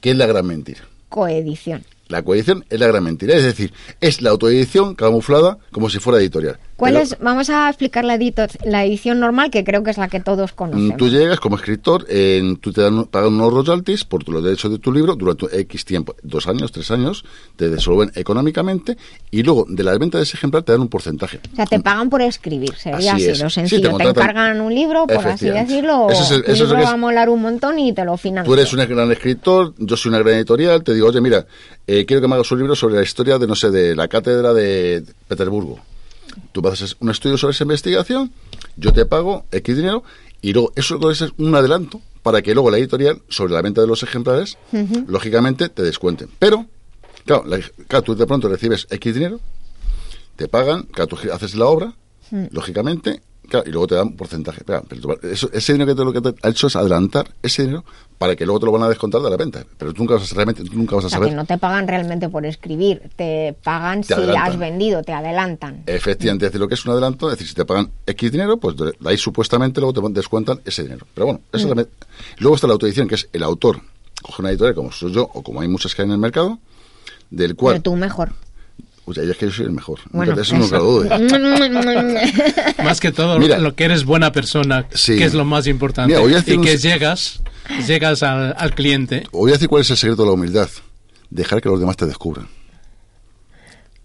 que es la gran mentira. Coedición. La coedición es la gran mentira, es decir, es la autoedición camuflada como si fuera editorial. ¿Cuál es? Vamos a explicar la, la edición normal, que creo que es la que todos conocemos. Tú llegas como escritor, en, tú te dan, pagan unos royalties por los derechos de tu libro durante X tiempo, dos años, tres años, te desuelven económicamente y luego de la venta de ese ejemplar te dan un porcentaje. O sea, te pagan por escribir, sería así, lo sencillo. te, encargan un libro, por así decirlo, eso es el, libro va a molar un montón y te lo financian. Tú eres un gran escritor, yo soy una gran editorial, te digo, oye, mira, eh, quiero que me hagas un libro sobre la historia de, no sé, de la cátedra de Petersburgo Tú haces un estudio sobre esa investigación, yo te pago X dinero y luego eso es un adelanto para que luego la editorial, sobre la venta de los ejemplares, lógicamente te descuenten. Pero, claro, tú de pronto recibes X dinero, te pagan, claro, tú haces la obra, lógicamente, y luego te dan un porcentaje. pero ese dinero que, te, lo que te ha hecho es adelantar ese dinero para que luego te lo van a descontar de la venta. Pero tú nunca vas a, realmente, nunca vas a saber. que no te pagan realmente por escribir, te pagan si has vendido, te adelantan. Efectivamente, es decir, lo que es un adelanto, es decir, si te pagan X dinero, pues de ahí supuestamente luego te descuentan ese dinero. Pero bueno, es mm. luego está la autoedición, que es el autor, coge una editorial como soy yo, o como hay muchas que hay en el mercado, del cual... Pero tú mejor. O sea, es que yo soy el mejor. eso, no lo dude. más que todo, lo que eres buena persona, que es lo más importante. y que llegas, llegas al, cliente. Voy a decir cuál es el secreto de la humildad. Dejar que los demás te descubran.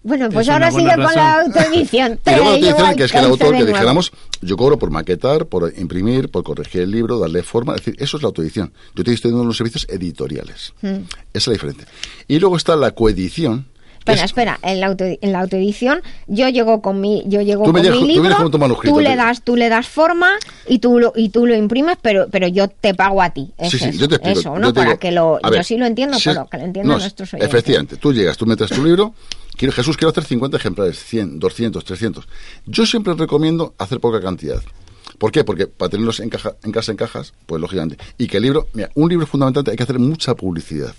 Bueno, pues ahora sigue con la autoedición. y luego la autoedición, que es que el autor, que dijéramos, yo cobro por maquetar, por imprimir, por corregir el libro, darle forma. Es decir, eso es la autoedición. Yo te estoy dando los servicios editoriales. Mm. Esa es la diferencia. Y luego está la coedición, Espera, espera, en la, auto, en la autoedición yo llego con mi, yo llego con mi libro, tú, le das, tú le das forma y tú lo, y tú lo imprimes, pero, pero yo te pago a ti. sí, sí, yo te explico. Eso, ¿no? Para que lo, yo sí lo entiendo, pero que lo entiendan nuestros oyentes. Efectivamente, tú llegas, tú metes tu libro, quiero, Jesús, quiero hacer 50 ejemplares, 100, 200, 300. Yo siempre recomiendo hacer poca cantidad. ¿Por qué? Porque para tenerlos en, caja, en casa en cajas, pues lógicamente. Y que el libro, mira, un libro fundamentalmente hay que hacer mucha publicidad.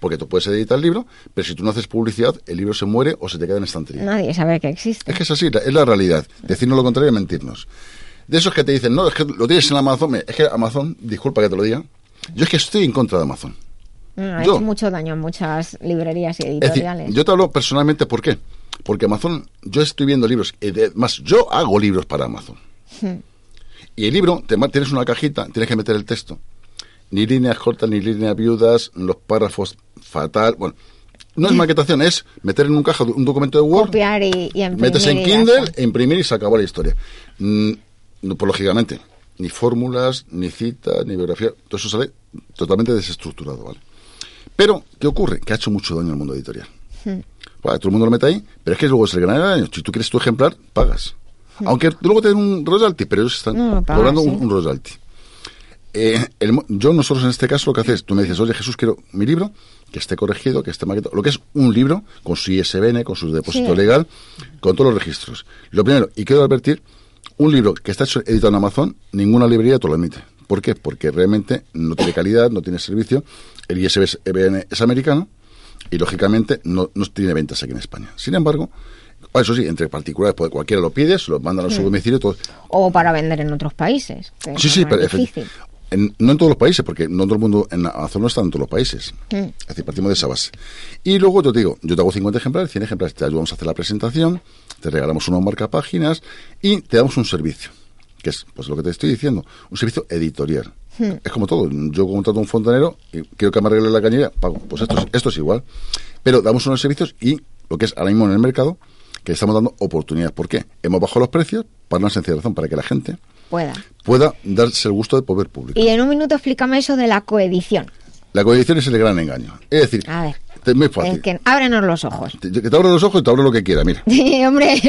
Porque tú puedes editar el libro, pero si tú no haces publicidad, el libro se muere o se te queda en estantería. Nadie sabe que existe. Es que es así, es la realidad. Decirnos lo contrario es mentirnos. De esos que te dicen, no, es que lo tienes en Amazon, es que Amazon, disculpa que te lo diga, yo es que estoy en contra de Amazon. Mm, ha hecho mucho daño a muchas librerías y editoriales. yo te hablo personalmente, ¿por qué? Porque Amazon, yo estoy viendo libros, más, yo hago libros para Amazon. Y el libro, te, tienes una cajita, tienes que meter el texto ni líneas cortas, ni líneas viudas, los párrafos fatal. Bueno, no es maquetación, es meter en un caja un documento de Word, copiar y, imprimir. Metes en Kindle, e imprimir y se acabó la historia. Mm, pues lógicamente, ni fórmulas, ni citas, ni biografía, todo eso sale totalmente desestructurado, ¿vale? Pero, ¿qué ocurre? Que ha hecho mucho daño al mundo editorial. Hmm. todo el mundo lo mete ahí, pero es que luego es el gran año. Si tú quieres tu ejemplar, pagas. Hmm. Aunque luego te den un royalty, pero ellos están cobrando un royalty. Eh, yo, nosotros en este caso, lo que haces, tú me dices, oye Jesús, quiero mi libro, que esté corregido, que esté maquetado, lo que es un libro con su ISBN, con su depósito legal, con todos los registros. Lo primero, y quiero advertir, un libro que está editado en Amazon, ninguna librería te lo emite. ¿Por qué? Porque realmente no tiene calidad, no tiene servicio, el ISBN es americano y lógicamente no, tiene ventas aquí en España. Sin embargo, eso sí, entre particulares, pues cualquiera lo pide, se lo mandan a su domicilio. Todo. O para vender en otros países. Sí, sí, pero no en todos los países, porque no todo el mundo en Amazon no está en todos los países. Mm. Es decir, partimos de esa base. Y luego yo te digo, yo te hago 50 ejemplares, 100 ejemplares, te ayudamos a hacer la presentación, te regalamos una marca páginas y te damos un servicio, que es pues lo que te estoy diciendo, un servicio editorial. Mm. Es como todo, yo contrato un fontanero y quiero que me arregle la cañera, pago. Pues esto es, esto es igual. Pero damos unos servicios y lo que es ahora mismo en el mercado, que estamos dando oportunidades. ¿Por qué? Hemos bajado los precios para una sencilla razón, para que la gente pueda. pueda darse el gusto de poder publicar. Y en un minuto explícame eso de la coedición. La coedición es el gran engaño. Es decir, a ver, es muy fácil. que ábrenos los ojos. Que te abro los ojos y te abro lo que quiera, mira. Sí, hombre.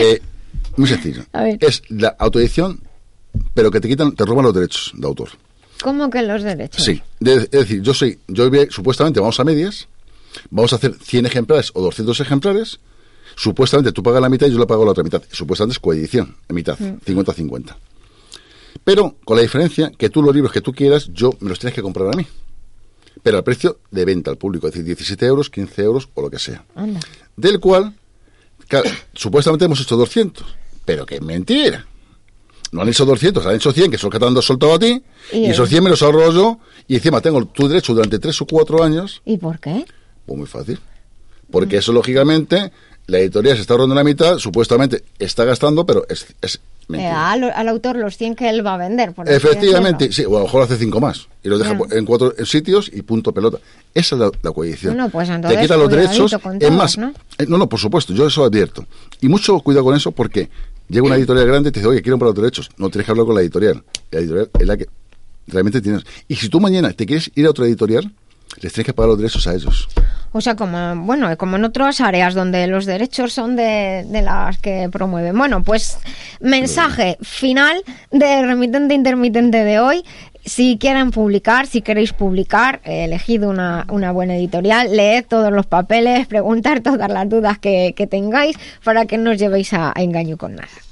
Eh, muy sencillo. Es la autoedición, pero que te quitan, te roban los derechos de autor. ¿Cómo que los derechos? Sí. es decir, yo soy, yo supuestamente vamos a medias, vamos a hacer 100 ejemplares o 200 ejemplares. Supuestamente tú pagas la mitad y yo le pago la otra mitad. Supuestamente es coedición, mitad, 50-50. Mm. Pero con la diferencia que tú los libros que tú quieras, yo me los tienes que comprar a mí. Pero al precio de venta al público, es decir, 17 euros, 15 euros o lo que sea. Del cual, supuestamente hemos hecho 200. Pero que es mentira. No han hecho 200, han hecho 100, que son los que te han soltado a ti. Y, esos 100 me los ahorro yo. Y encima tengo tu derecho durante 3 o 4 años. ¿Y por qué? Pues muy fácil. Porque eso, lógicamente, la editorial se está ahorrando la mitad, supuestamente está gastando, pero es, es eh, al, autor los 100 que él va a vender. Por Efectivamente, sí, o a lo mejor hace 5 más. Y los deja en cuatro sitios y punto pelota. Esa es la, la coedición. No, pues entonces, Te quita los derechos. es más, ¿no? Eh, ¿no? no, por supuesto, yo eso advierto. Y mucho cuidado con eso porque llega una editorial grande y te dice, oye, quiero comprar los derechos. No tienes que hablar con la editorial. La editorial es la que realmente tienes. Y si tú mañana te quieres ir a otra editorial, les tienes que pagar los derechos a ellos. O sea, como, bueno, como en otras áreas donde los derechos son de, las que promueven. Bueno, pues mensaje final de remitente intermitente de hoy. Si quieren publicar, si queréis publicar, elegid una, una, buena editorial, leed todos los papeles, preguntar todas las dudas que, tengáis para que no os llevéis a engaño con nada.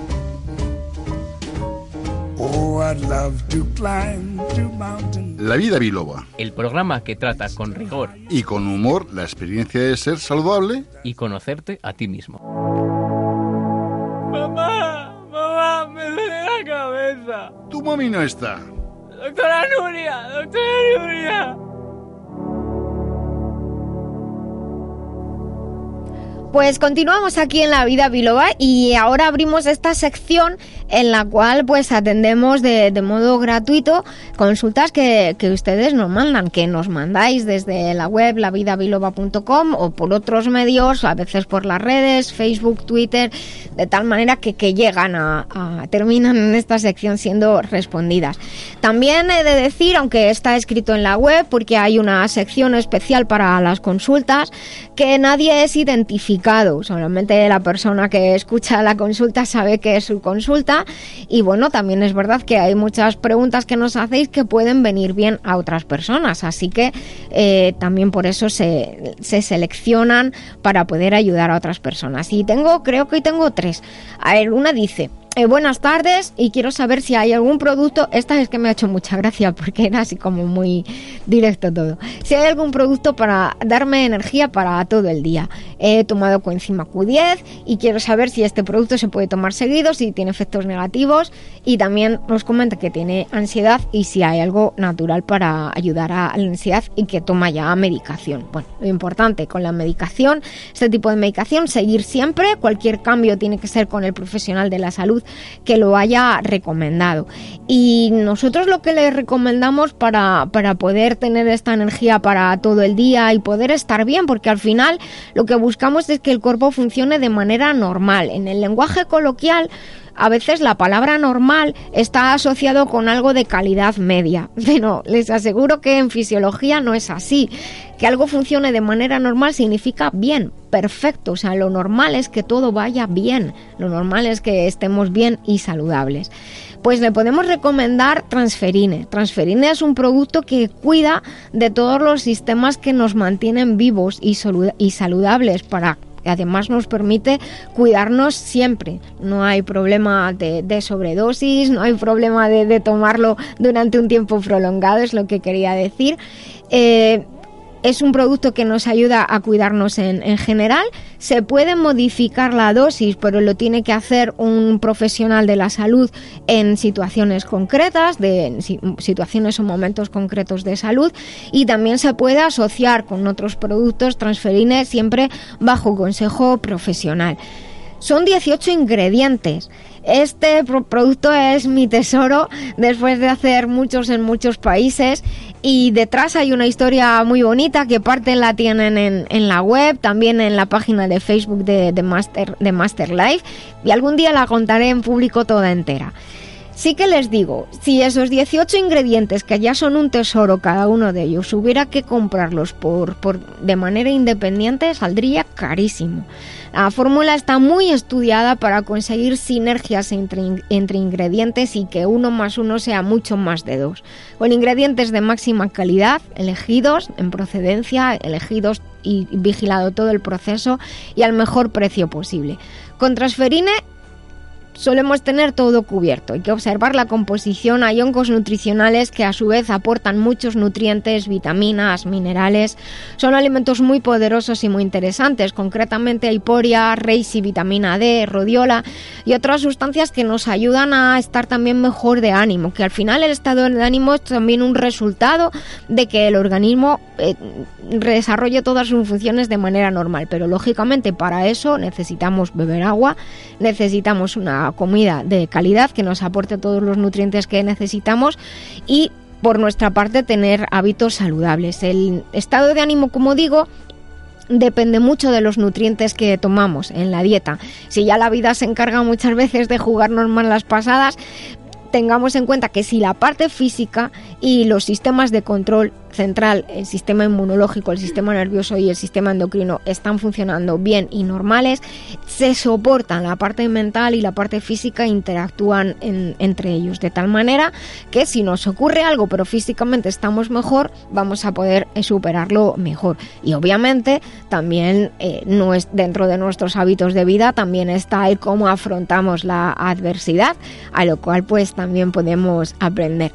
La vida biloba. El programa que trata con rigor y con humor la experiencia de ser saludable y conocerte a ti mismo. Mamá, mamá, me duele la cabeza. Tu mami no está. Doctora Nuria, doctora Nuria. Pues continuamos aquí en La Vida Biloba y ahora abrimos esta sección en la cual pues atendemos de, modo gratuito consultas que, ustedes nos mandan, que nos mandáis desde la web lavidabiloba.com o por otros medios, a veces por las redes, Facebook, Twitter, de tal manera que, llegan a, terminan en esta sección siendo respondidas. También he de decir, aunque está escrito en la web, porque hay una sección especial para las consultas, que nadie es identificado, solamente la persona que escucha la consulta sabe que es su consulta y bueno, también es verdad que hay muchas preguntas que nos hacéis que pueden venir bien a otras personas, así que eh, también por eso se, se seleccionan para poder ayudar a otras personas. Y tengo, creo que hoy tengo tres. A ver, una dice... eh, buenas tardes y quiero saber si hay algún producto, esta es que me ha hecho mucha gracia porque era así como muy directo todo, si hay algún producto para darme energía para todo el día. He tomado coenzima Q10 y quiero saber si este producto se puede tomar seguido, si tiene efectos negativos y también nos comenta que tiene ansiedad y si hay algo natural para ayudar a la ansiedad y que toma ya medicación. Bueno, lo importante con la medicación, este tipo de medicación, seguir siempre, cualquier cambio tiene que ser con el profesional de la salud que lo haya recomendado. Y nosotros lo que le recomendamos para, para poder tener esta energía para todo el día y poder estar bien, porque al final lo que buscamos es que el cuerpo funcione de manera normal. En el lenguaje coloquial, a veces la palabra normal está asociado con algo de calidad media, pero les aseguro que en fisiología no es así. Que algo funcione de manera normal significa bien, perfecto, o sea, lo normal es que todo vaya bien, lo normal es que estemos bien y saludables. Pues le podemos recomendar Transferine. Transferine es un producto que cuida de todos los sistemas que nos mantienen vivos y, saludables para además nos permite cuidarnos siempre. No hay problema de, sobredosis, no hay problema de, tomarlo durante un tiempo prolongado, es lo que quería decir. Eh, es un producto que nos ayuda a cuidarnos en, en, general. Se puede modificar la dosis, pero lo tiene que hacer un profesional de la salud en situaciones concretas, de situaciones o momentos concretos de salud. Y también se puede asociar con otros productos transferines siempre bajo consejo profesional. Son 18 ingredientes. Este producto es mi tesoro después de hacer muchos en muchos países y detrás hay una historia muy bonita que parte la tienen en, la web, también en la página de Facebook de, de, Master, de Master Life y algún día la contaré en público toda entera. Sí que les digo, si esos 18 ingredientes que ya son un tesoro cada uno de ellos, hubiera que comprarlos por, por de manera independiente, saldría carísimo. La fórmula está muy estudiada para conseguir sinergias entre, entre, ingredientes y que uno más uno sea mucho más de dos. Con ingredientes de máxima calidad, elegidos en procedencia, elegidos y vigilado todo el proceso y al mejor precio posible. Con Transferine solemos tener todo cubierto. Hay que observar la composición. Hay hongos nutricionales que a su vez aportan muchos nutrientes, vitaminas, minerales. Son alimentos muy poderosos y muy interesantes. Concretamente hiporia, y vitamina D, rodiola y otras sustancias que nos ayudan a estar también mejor de ánimo. Que al final el estado de ánimo es también un resultado de que el organismo eh, desarrolle todas sus funciones de manera normal. Pero lógicamente para eso necesitamos beber agua, necesitamos una comida de calidad que nos aporte todos los nutrientes que necesitamos y por nuestra parte tener hábitos saludables. El estado de ánimo, como digo, depende mucho de los nutrientes que tomamos en la dieta. Si ya la vida se encarga muchas veces de jugarnos mal las pasadas, tengamos en cuenta que si la parte física y los sistemas de control central, el sistema inmunológico, el sistema nervioso y el sistema endocrino están funcionando bien y normales, se soportan la parte mental y la parte física interactúan entre ellos de tal manera que si nos ocurre algo pero físicamente estamos mejor, vamos a poder eh, superarlo mejor. Y obviamente también eh, dentro de nuestros hábitos de vida también está el cómo afrontamos la adversidad, a lo cual pues también podemos aprender.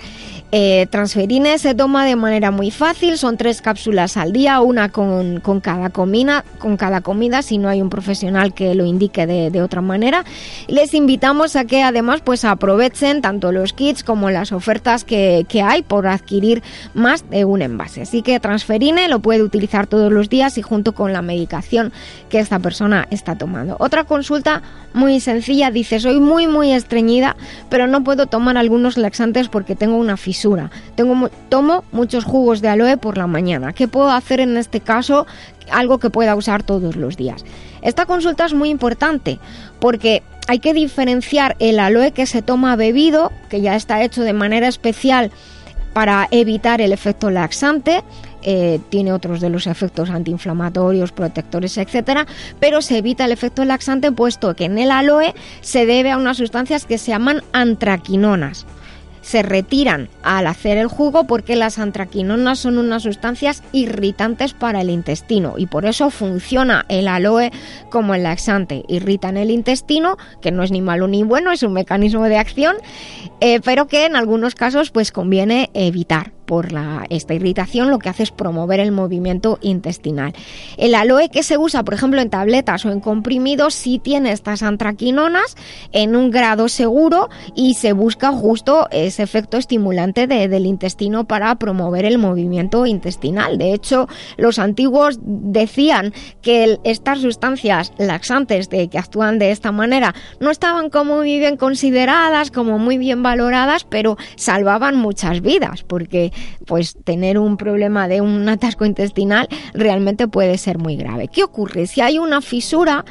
Eh, transferine se toma de manera muy fácil, son tres cápsulas al día, una con, cada, comida, con cada comida, si no hay un profesional que lo indique de, otra manera. Les invitamos a que además pues aprovechen tanto los kits como las ofertas que, hay por adquirir más de un envase. Así que Transferine lo puede utilizar todos los días y junto con la medicación que esta persona está tomando. Otra consulta muy sencilla, dice, soy muy muy estreñida, pero no puedo tomar algunos laxantes porque tengo una fisura. Tengo, tomo muchos jugos de aloe por la mañana. ¿Qué puedo hacer en este caso? Algo que pueda usar todos los días. Esta consulta es muy importante porque hay que diferenciar el aloe que se toma bebido, que ya está hecho de manera especial para evitar el efecto laxante, eh, tiene otros de los efectos antiinflamatorios, protectores, etcétera, pero se evita el efecto laxante puesto que en el aloe se debe a unas sustancias que se llaman antraquinonas. se retiran al hacer el jugo porque las antraquinonas son unas sustancias irritantes para el intestino y por eso funciona el aloe como el laxante. Irritan el intestino, que no es ni malo ni bueno, es un mecanismo de acción, eh, pero que en algunos casos pues conviene evitar por la, esta irritación lo que hace es promover el movimiento intestinal. El aloe que se usa, por ejemplo, en tabletas o en comprimidos, sí tiene estas antraquinonas en un grado seguro y se busca justo ese efecto estimulante del intestino para promover el movimiento intestinal. De hecho, los antiguos decían que estas sustancias laxantes de, que actúan de esta manera no estaban como muy bien consideradas, como muy bien valoradas, pero salvaban muchas vidas, porque pues tener un problema de un atasco intestinal realmente puede ser muy grave. ¿Qué ocurre? Si hay una fisura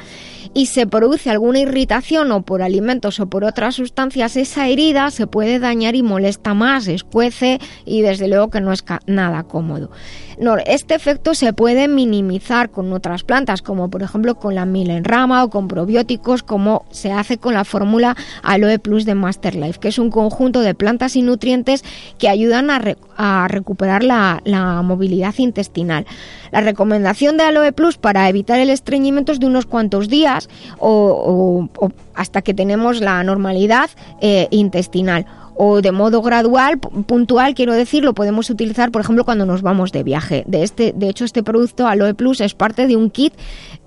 y se produce alguna irritación o por alimentos o por otras sustancias, esa herida se puede dañar y molesta más, escuece y desde luego que no es nada cómodo. No, este efecto se puede minimizar con otras plantas, como por ejemplo con la milenrama o con probióticos, como se hace con la fórmula Aloe Plus de Master Life, que es un conjunto de plantas y nutrientes que ayudan a, recuperar la, movilidad intestinal. La recomendación de Aloe Plus para evitar el estreñimiento es de unos cuantos días o, hasta que tenemos la normalidad eh, intestinal o de modo gradual, puntual, quiero decir, lo podemos utilizar, por ejemplo, cuando nos vamos de viaje. De, este, de hecho, este producto Aloe Plus es parte de un kit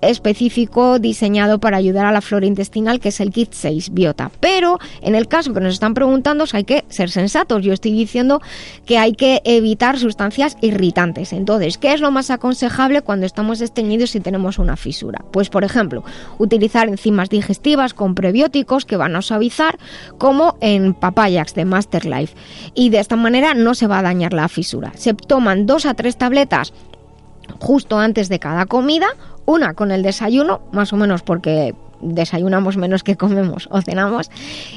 específico diseñado para ayudar a la flora intestinal, que es el kit 6 Biota. Pero en el caso que nos están preguntando, hay que ser sensatos. Yo estoy diciendo que hay que evitar sustancias irritantes. Entonces, ¿qué es lo más aconsejable cuando estamos esteñidos y tenemos una fisura? Pues, por ejemplo, utilizar enzimas digestivas con prebióticos que van a suavizar, como en papayax de Master Life. Y de esta manera no se va a dañar la fisura. Se toman dos a tres tabletas justo antes de cada comida, una con el desayuno, más o menos porque desayunamos menos que comemos o cenamos.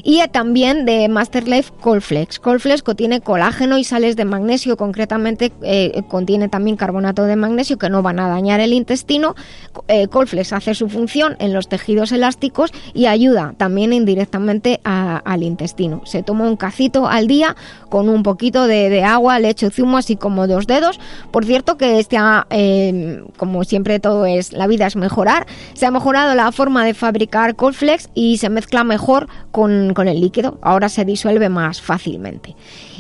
Y también de Masterlife Colflex. Colflex contiene colágeno y sales de magnesio, concretamente eh, contiene también carbonato de magnesio que no van a dañar el intestino. Eh, Colflex hace su función en los tejidos elásticos y ayuda también indirectamente al intestino. Se toma un cacito al día con un poquito de, agua, leche zumo, así como dos dedos. Por cierto que este, eh, como siempre todo es, la vida es mejorar, se ha mejorado la forma de fabricar fabricar Colflex y se mezcla mejor con, el líquido. Ahora se disuelve más fácilmente.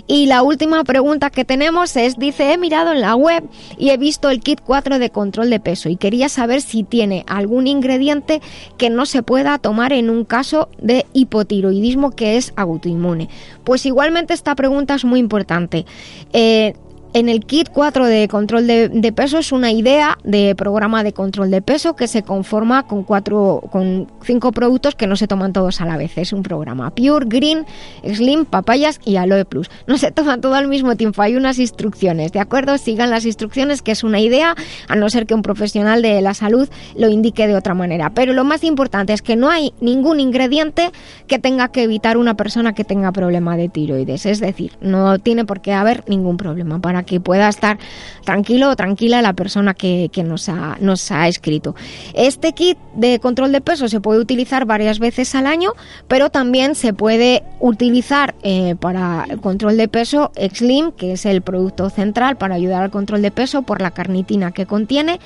Y la última pregunta que tenemos es, dice, he mirado en la web y he visto el kit 4 de control de peso y quería saber si tiene algún ingrediente que no se pueda tomar en un caso de hipotiroidismo que es autoinmune. Pues igualmente esta pregunta es muy importante. Eh, en el kit 4 de control de, peso es una idea de programa de control de peso que se conforma con cuatro, con cinco productos que no se toman todos a la vez. Es un programa Pure, Green, Slim, Papayas y Aloe Plus. No se toma todo al mismo tiempo, hay unas instrucciones, ¿de acuerdo? Sigan las instrucciones, que es una idea, a no ser que un profesional de la salud lo indique de otra manera. Pero lo más importante es que no hay ningún ingrediente que tenga que evitar una persona que tenga problema de tiroides. Es decir, no tiene por qué haber ningún problema para que pueda estar tranquilo o tranquila la persona que, nos, ha, nos ha escrito. Este kit de control de peso se puede utilizar varias veces al año, pero también se puede utilizar eh, para el control de peso Slim, que es el producto central para ayudar al control de peso por la carnitina que contiene,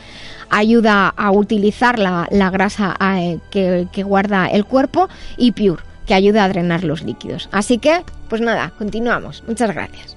ayuda a utilizar la, grasa eh, que, que guarda el cuerpo y Pure que ayuda a drenar los líquidos. Así que, pues nada, continuamos. Muchas gracias.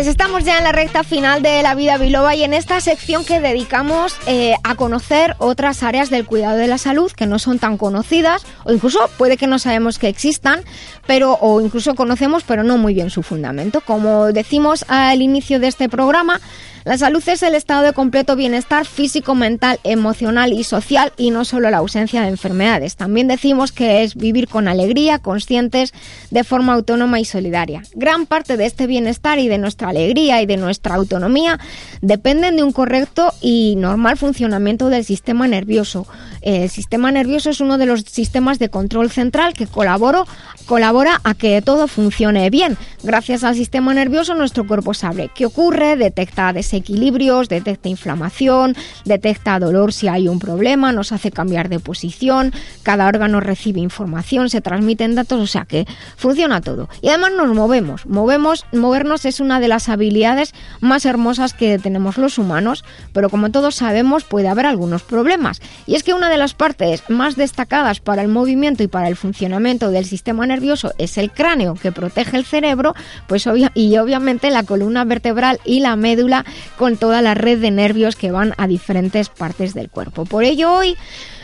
Pues estamos ya en la recta final de la vida biloba y en esta sección que dedicamos eh, a conocer otras áreas del cuidado de la salud que no son tan conocidas o incluso puede que no sabemos que existan, pero o incluso conocemos pero no muy bien su fundamento. Como decimos al inicio de este programa, la salud es el estado de completo bienestar físico, mental, emocional y social y no solo la ausencia de enfermedades. También decimos que es vivir con alegría, conscientes, de forma autónoma y solidaria. Gran parte de este bienestar y de nuestra alegría y de nuestra autonomía dependen de un correcto y normal funcionamiento del sistema nervioso. El sistema nervioso es uno de los sistemas de control central que colabora a que todo funcione bien. Gracias al sistema nervioso nuestro cuerpo sabe qué ocurre, detecta desequilibrios, detecta inflamación, detecta dolor si hay un problema, nos hace cambiar de posición, cada órgano recibe información, se transmiten datos, o sea que funciona todo. Y además nos movemos, movemos, movernos es una de las habilidades más hermosas que tenemos los humanos, pero como todos sabemos puede haber algunos problemas. Y es que una de las partes más destacadas para el movimiento y para el funcionamiento del sistema nervioso es el cráneo que protege el cerebro, pues y obviamente la columna vertebral y la médula con toda la red de nervios que van a diferentes partes del cuerpo. Por ello hoy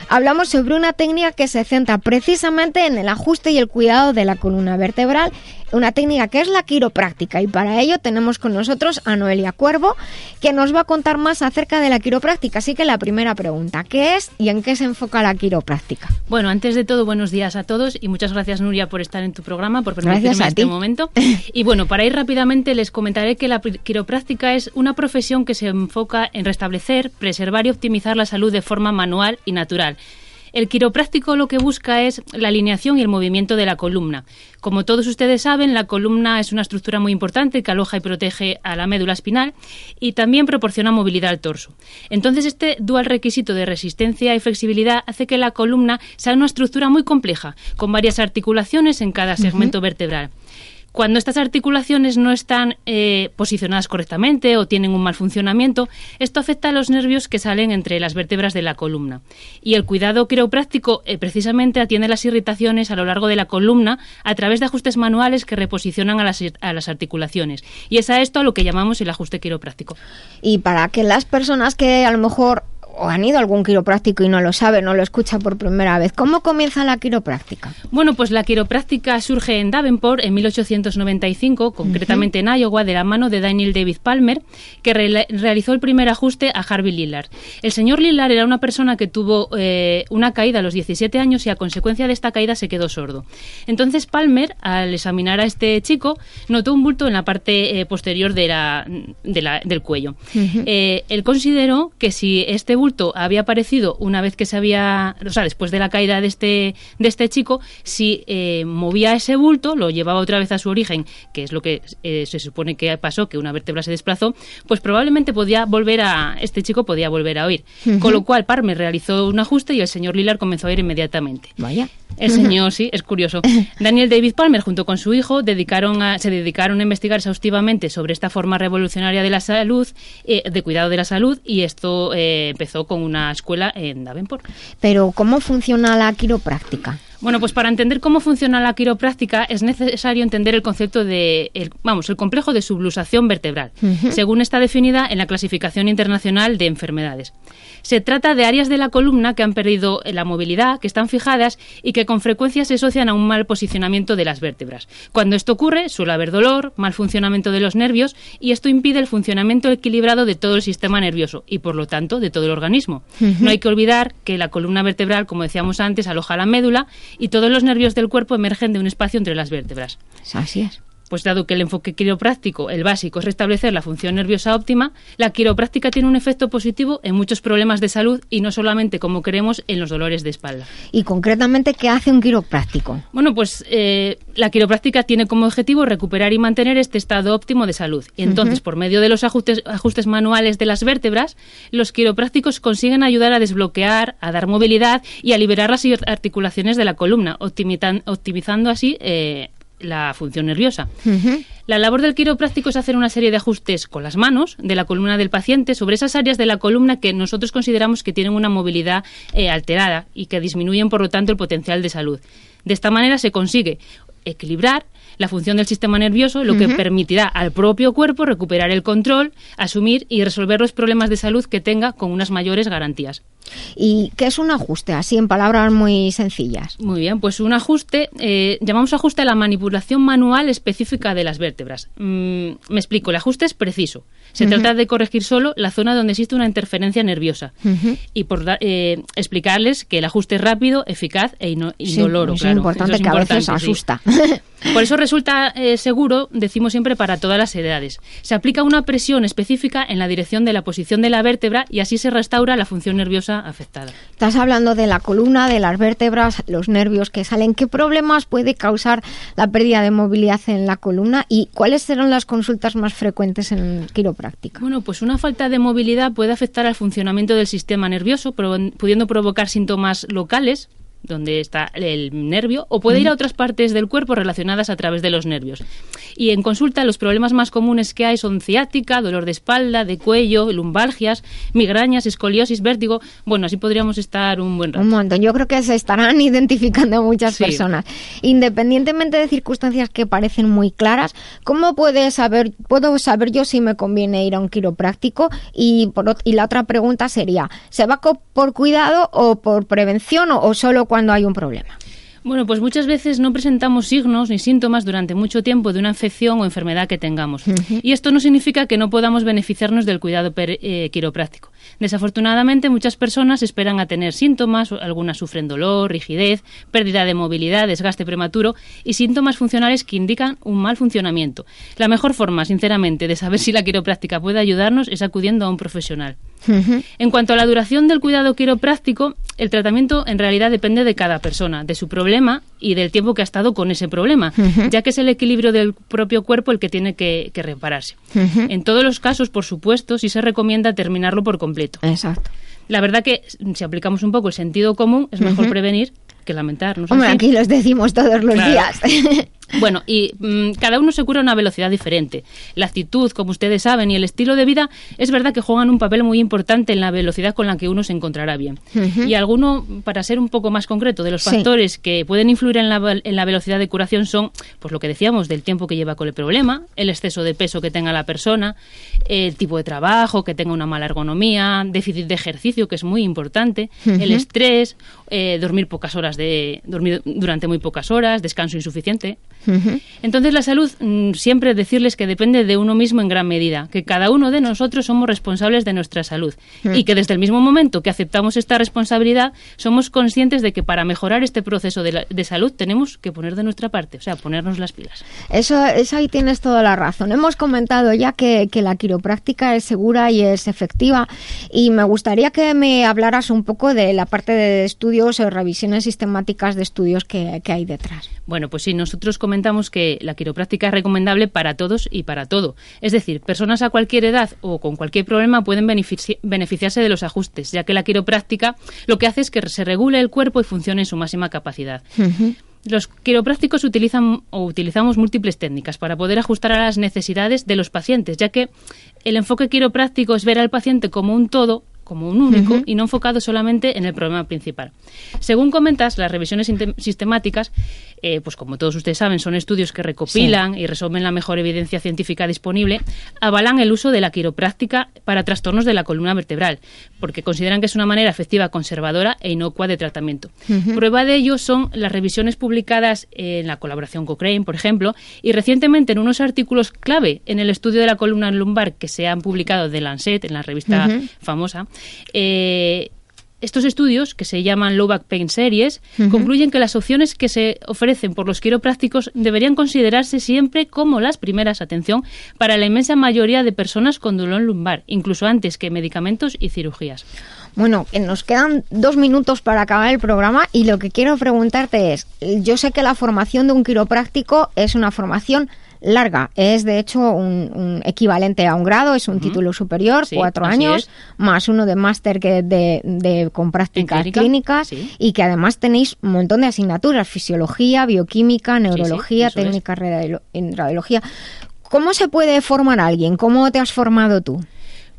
hablamos sobre una técnica que se centra precisamente en el ajuste y el cuidado de la columna vertebral una técnica que es la quiropráctica y para ello tenemos con nosotros a Noelia Cuervo que nos va a contar más acerca de la quiropráctica. Así que la primera pregunta, ¿qué es y en qué se enfoca la quiropráctica? Bueno, antes de todo, buenos días a todos y muchas gracias Nuria por estar en tu programa, por permitirme este momento. Y bueno, para ir rápidamente les comentaré que la quiropráctica es una profesión que se enfoca en restablecer, preservar y optimizar la salud de forma manual y natural el quiropráctico lo que busca es la alineación y el movimiento de la columna. Como todos ustedes saben, la columna es una estructura muy importante que aloja y protege a la médula espinal y también proporciona movilidad al torso. Entonces, este dual requisito de resistencia y flexibilidad hace que la columna sea una estructura muy compleja, con varias articulaciones en cada segmento vertebral. Cuando estas articulaciones no están eh, posicionadas correctamente o tienen un mal funcionamiento, esto afecta a los nervios que salen entre las vértebras de la columna. Y el cuidado quiropráctico eh, precisamente atiende las irritaciones a lo largo de la columna a través de ajustes manuales que reposicionan a las, a las articulaciones. Y es a esto a lo que llamamos el ajuste quiropráctico. Y para que las personas que a lo mejor o han ido a algún quiropráctico y no lo sabe, no lo escucha por primera vez. ¿Cómo comienza la quiropráctica? Bueno, pues la quiropráctica surge en Davenport en 1895, concretamente en Iowa, de la mano de Daniel David Palmer, que realizó el primer ajuste a Harvey Lillard. El señor Lillard era una persona que tuvo eh, una caída a los 17 años y a consecuencia de esta caída se quedó sordo. Entonces Palmer, al examinar a este chico, notó un bulto en la parte eh, posterior de la, del cuello. Eh, él consideró que si este bulto había aparecido una vez que se había, o sea, después de la caída de este, de este chico, si eh, movía ese bulto, lo llevaba otra vez a su origen, que es lo que eh, se supone que pasó, que una vértebra se desplazó, pues probablemente podía volver a, este chico podía volver a oír. Con lo cual, Parme realizó un ajuste y el señor Lilar comenzó a oír inmediatamente. Vaya. El señor, sí, es curioso. Daniel David Palmer, junto con su hijo, dedicaron a, se dedicaron a investigar exhaustivamente sobre esta forma revolucionaria de la salud, eh, de cuidado de la salud, y esto empezó con una escuela en Davenport. Pero, ¿cómo funciona la quiropráctica? Bueno, pues para entender cómo funciona la quiropráctica es necesario entender el concepto de, el, vamos, el complejo de subluxación vertebral, según está definida en la clasificación internacional de enfermedades. Se trata de áreas de la columna que han perdido la movilidad, que están fijadas y que con frecuencia se asocian a un mal posicionamiento de las vértebras. Cuando esto ocurre, suele haber dolor, mal funcionamiento de los nervios y esto impide el funcionamiento equilibrado de todo el sistema nervioso y, por lo tanto, de todo el organismo. No hay que olvidar que la columna vertebral, como decíamos antes, aloja la médula y todos los nervios del cuerpo emergen de un espacio entre las vértebras. Así es. Pues dado que el enfoque quiropráctico, el básico, es restablecer la función nerviosa óptima, la quiropráctica tiene un efecto positivo en muchos problemas de salud y no solamente, como creemos, en los dolores de espalda. ¿Y concretamente qué hace un quiropráctico? Bueno, pues eh, la quiropráctica tiene como objetivo recuperar y mantener este estado óptimo de salud. Y entonces, por medio de los ajustes, ajustes manuales de las vértebras, los quiroprácticos consiguen ayudar a desbloquear, a dar movilidad y a liberar las articulaciones de la columna, optimizando así eh, la función nerviosa. La labor del quiropráctico es hacer una serie de ajustes con las manos de la columna del paciente sobre esas áreas de la columna que nosotros consideramos que tienen una movilidad eh, alterada y que disminuyen, por lo tanto, el potencial de salud. De esta manera se consigue equilibrar la función del sistema nervioso, lo que permitirá al propio cuerpo recuperar el control, asumir y resolver los problemas de salud que tenga con unas mayores garantías. ¿Y qué es un ajuste? Así en palabras muy sencillas. Muy bien, pues un ajuste, eh, llamamos ajuste a la manipulación manual específica de las vértebras. Mm, me explico, el ajuste es preciso. Se trata de corregir solo la zona donde existe una interferencia nerviosa. Y por eh, explicarles que el ajuste es rápido, eficaz e indoloro. es importante que a veces asusta. Por eso resulta eh, seguro, decimos siempre, para todas las edades. Se aplica una presión específica en la dirección de la posición de la vértebra y así se restaura la función nerviosa afectada. Estás hablando de la columna, de las vértebras, los nervios que salen. ¿Qué problemas puede causar la pérdida de movilidad en la columna y cuáles serán las consultas más frecuentes en Bueno, pues una falta de movilidad puede afectar al funcionamiento del sistema nervioso, pudiendo provocar síntomas locales donde está el nervio, o puede ir a otras partes del cuerpo relacionadas a través de los nervios. Y en consulta los problemas más comunes que hay son ciática, dolor de espalda, de cuello, lumbalgias, migrañas, escoliosis, vértigo. Bueno, así podríamos estar un buen rato. Un montón. Yo creo que se estarán identificando muchas personas. Independientemente de circunstancias que parecen muy claras, ¿cómo puede saber, puedo saber yo si me conviene ir a un quiropráctico? Y, por, y la otra pregunta sería, ¿se va por cuidado o por prevención o, o solo cuando hay un problema? Bueno, pues muchas veces no presentamos signos ni síntomas durante mucho tiempo de una infección o enfermedad que tengamos. Y esto no significa que no podamos beneficiarnos del cuidado eh, quiropráctico. Desafortunadamente, muchas personas esperan a tener síntomas, algunas sufren dolor, rigidez, pérdida de movilidad, desgaste prematuro y síntomas funcionales que indican un mal funcionamiento. La mejor forma, sinceramente, de saber si la quiropráctica puede ayudarnos es acudiendo a un profesional. En cuanto a la duración del cuidado quiropráctico, el tratamiento en realidad depende de cada persona, de su problema y del tiempo que ha estado con ese problema, ya que es el equilibrio del propio cuerpo el que tiene que, repararse. En todos los casos, por supuesto, sí se recomienda terminarlo por completo. Exacto. La verdad que si aplicamos un poco el sentido común, es mejor prevenir que lamentar. ¿no? Hombre, aquí los decimos todos los días. Bueno, y mm, cada uno se cura a una velocidad diferente. La actitud, como ustedes saben, y el estilo de vida es verdad que juegan un papel muy importante en la velocidad con la que uno se encontrará bien. Y alguno, para ser un poco más concreto, de los factores que pueden influir en la, en la, velocidad de curación son, pues lo que decíamos, del tiempo que lleva con el problema, el exceso de peso que tenga la persona, el tipo de trabajo, que tenga una mala ergonomía, déficit de ejercicio, que es muy importante, el estrés, eh, dormir pocas horas de dormir durante muy pocas horas, descanso insuficiente. Entonces la salud mm, siempre decirles que depende de uno mismo en gran medida, que cada uno de nosotros somos responsables de nuestra salud y que desde el mismo momento que aceptamos esta responsabilidad somos conscientes de que para mejorar este proceso de, salud tenemos que poner de nuestra parte, o sea, ponernos las pilas. Eso, eso ahí tienes toda la razón. Hemos comentado ya que, que la quiropráctica es segura y es efectiva y me gustaría que me hablaras un poco de la parte de estudios o revisiones sistemáticas de estudios que, que hay detrás. Bueno, pues sí, nosotros comentamos que la quiropráctica es recomendable para todos y para todo. Es decir, personas a cualquier edad o con cualquier problema pueden beneficiarse de los ajustes, ya que la quiropráctica lo que hace es que se regule el cuerpo y funcione en su máxima capacidad. Los quiroprácticos utilizan o utilizamos múltiples técnicas para poder ajustar a las necesidades de los pacientes, ya que el enfoque quiropráctico es ver al paciente como un todo como un único y no enfocado solamente en el problema principal. Según comentas, las revisiones sistemáticas, eh, pues como todos ustedes saben, son estudios que recopilan y resumen la mejor evidencia científica disponible, avalan el uso de la quiropráctica para trastornos de la columna vertebral, porque consideran que es una manera efectiva, conservadora e inocua de tratamiento. Prueba de ello son las revisiones publicadas en la colaboración Cochrane, por ejemplo, y recientemente en unos artículos clave en el estudio de la columna lumbar que se han publicado de Lancet, en la revista famosa, eh, estos estudios, que se llaman Low Back Pain Series, concluyen que las opciones que se ofrecen por los quiroprácticos deberían considerarse siempre como las primeras, atención, para la inmensa mayoría de personas con dolor lumbar, incluso antes que medicamentos y cirugías. Bueno, nos quedan dos minutos para acabar el programa y lo que quiero preguntarte es, yo sé que la formación de un quiropráctico es una formación larga. Es de hecho un, equivalente a un grado, es un título superior, cuatro años, más uno de máster que de, de, con prácticas clínicas y que además tenéis un montón de asignaturas, fisiología, bioquímica, neurología, técnica en radiología. ¿Cómo se puede formar alguien? ¿Cómo te has formado tú?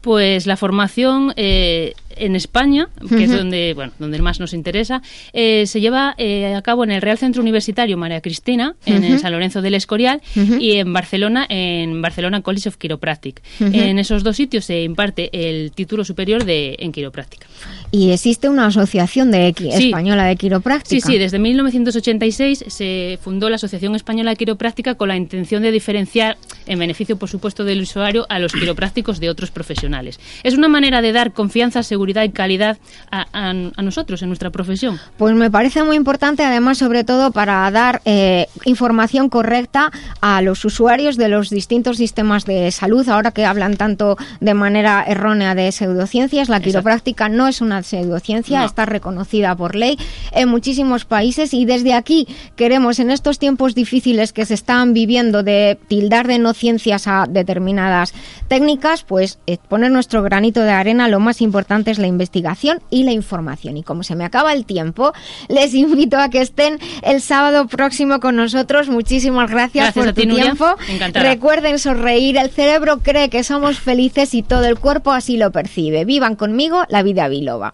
Pues la formación, eh, en España, que es donde, bueno, donde más nos interesa, eh, se lleva eh, a cabo en el Real Centro Universitario María Cristina, en San Lorenzo del Escorial, y en Barcelona, en Barcelona College of Chiropractic. En esos dos sitios se imparte el título superior de en quiropráctica. Y existe una asociación de española de quiropráctica. Sí, sí, desde 1986 se fundó la Asociación Española de Quiropráctica con la intención de diferenciar, en beneficio por supuesto del usuario, a los quiroprácticos de otros profesionales. Es una manera de dar confianza, seguridad y calidad a, nosotros en nuestra profesión. Pues me parece muy importante, además, sobre todo para dar eh, información correcta a los usuarios de los distintos sistemas de salud. Ahora que hablan tanto de manera errónea de pseudociencias, la quiropráctica no es una pseudociencia, está reconocida por ley en muchísimos países y desde aquí queremos en estos tiempos difíciles que se están viviendo de tildar de no ciencias a determinadas técnicas, pues eh, poner nuestro granito de arena, lo más importante es la investigación y la información. Y como se me acaba el tiempo, les invito a que estén el sábado próximo con nosotros. Muchísimas gracias, por tu tiempo. Recuerden sonreír, el cerebro cree que somos felices y todo el cuerpo así lo percibe. Vivan conmigo la vida biloba.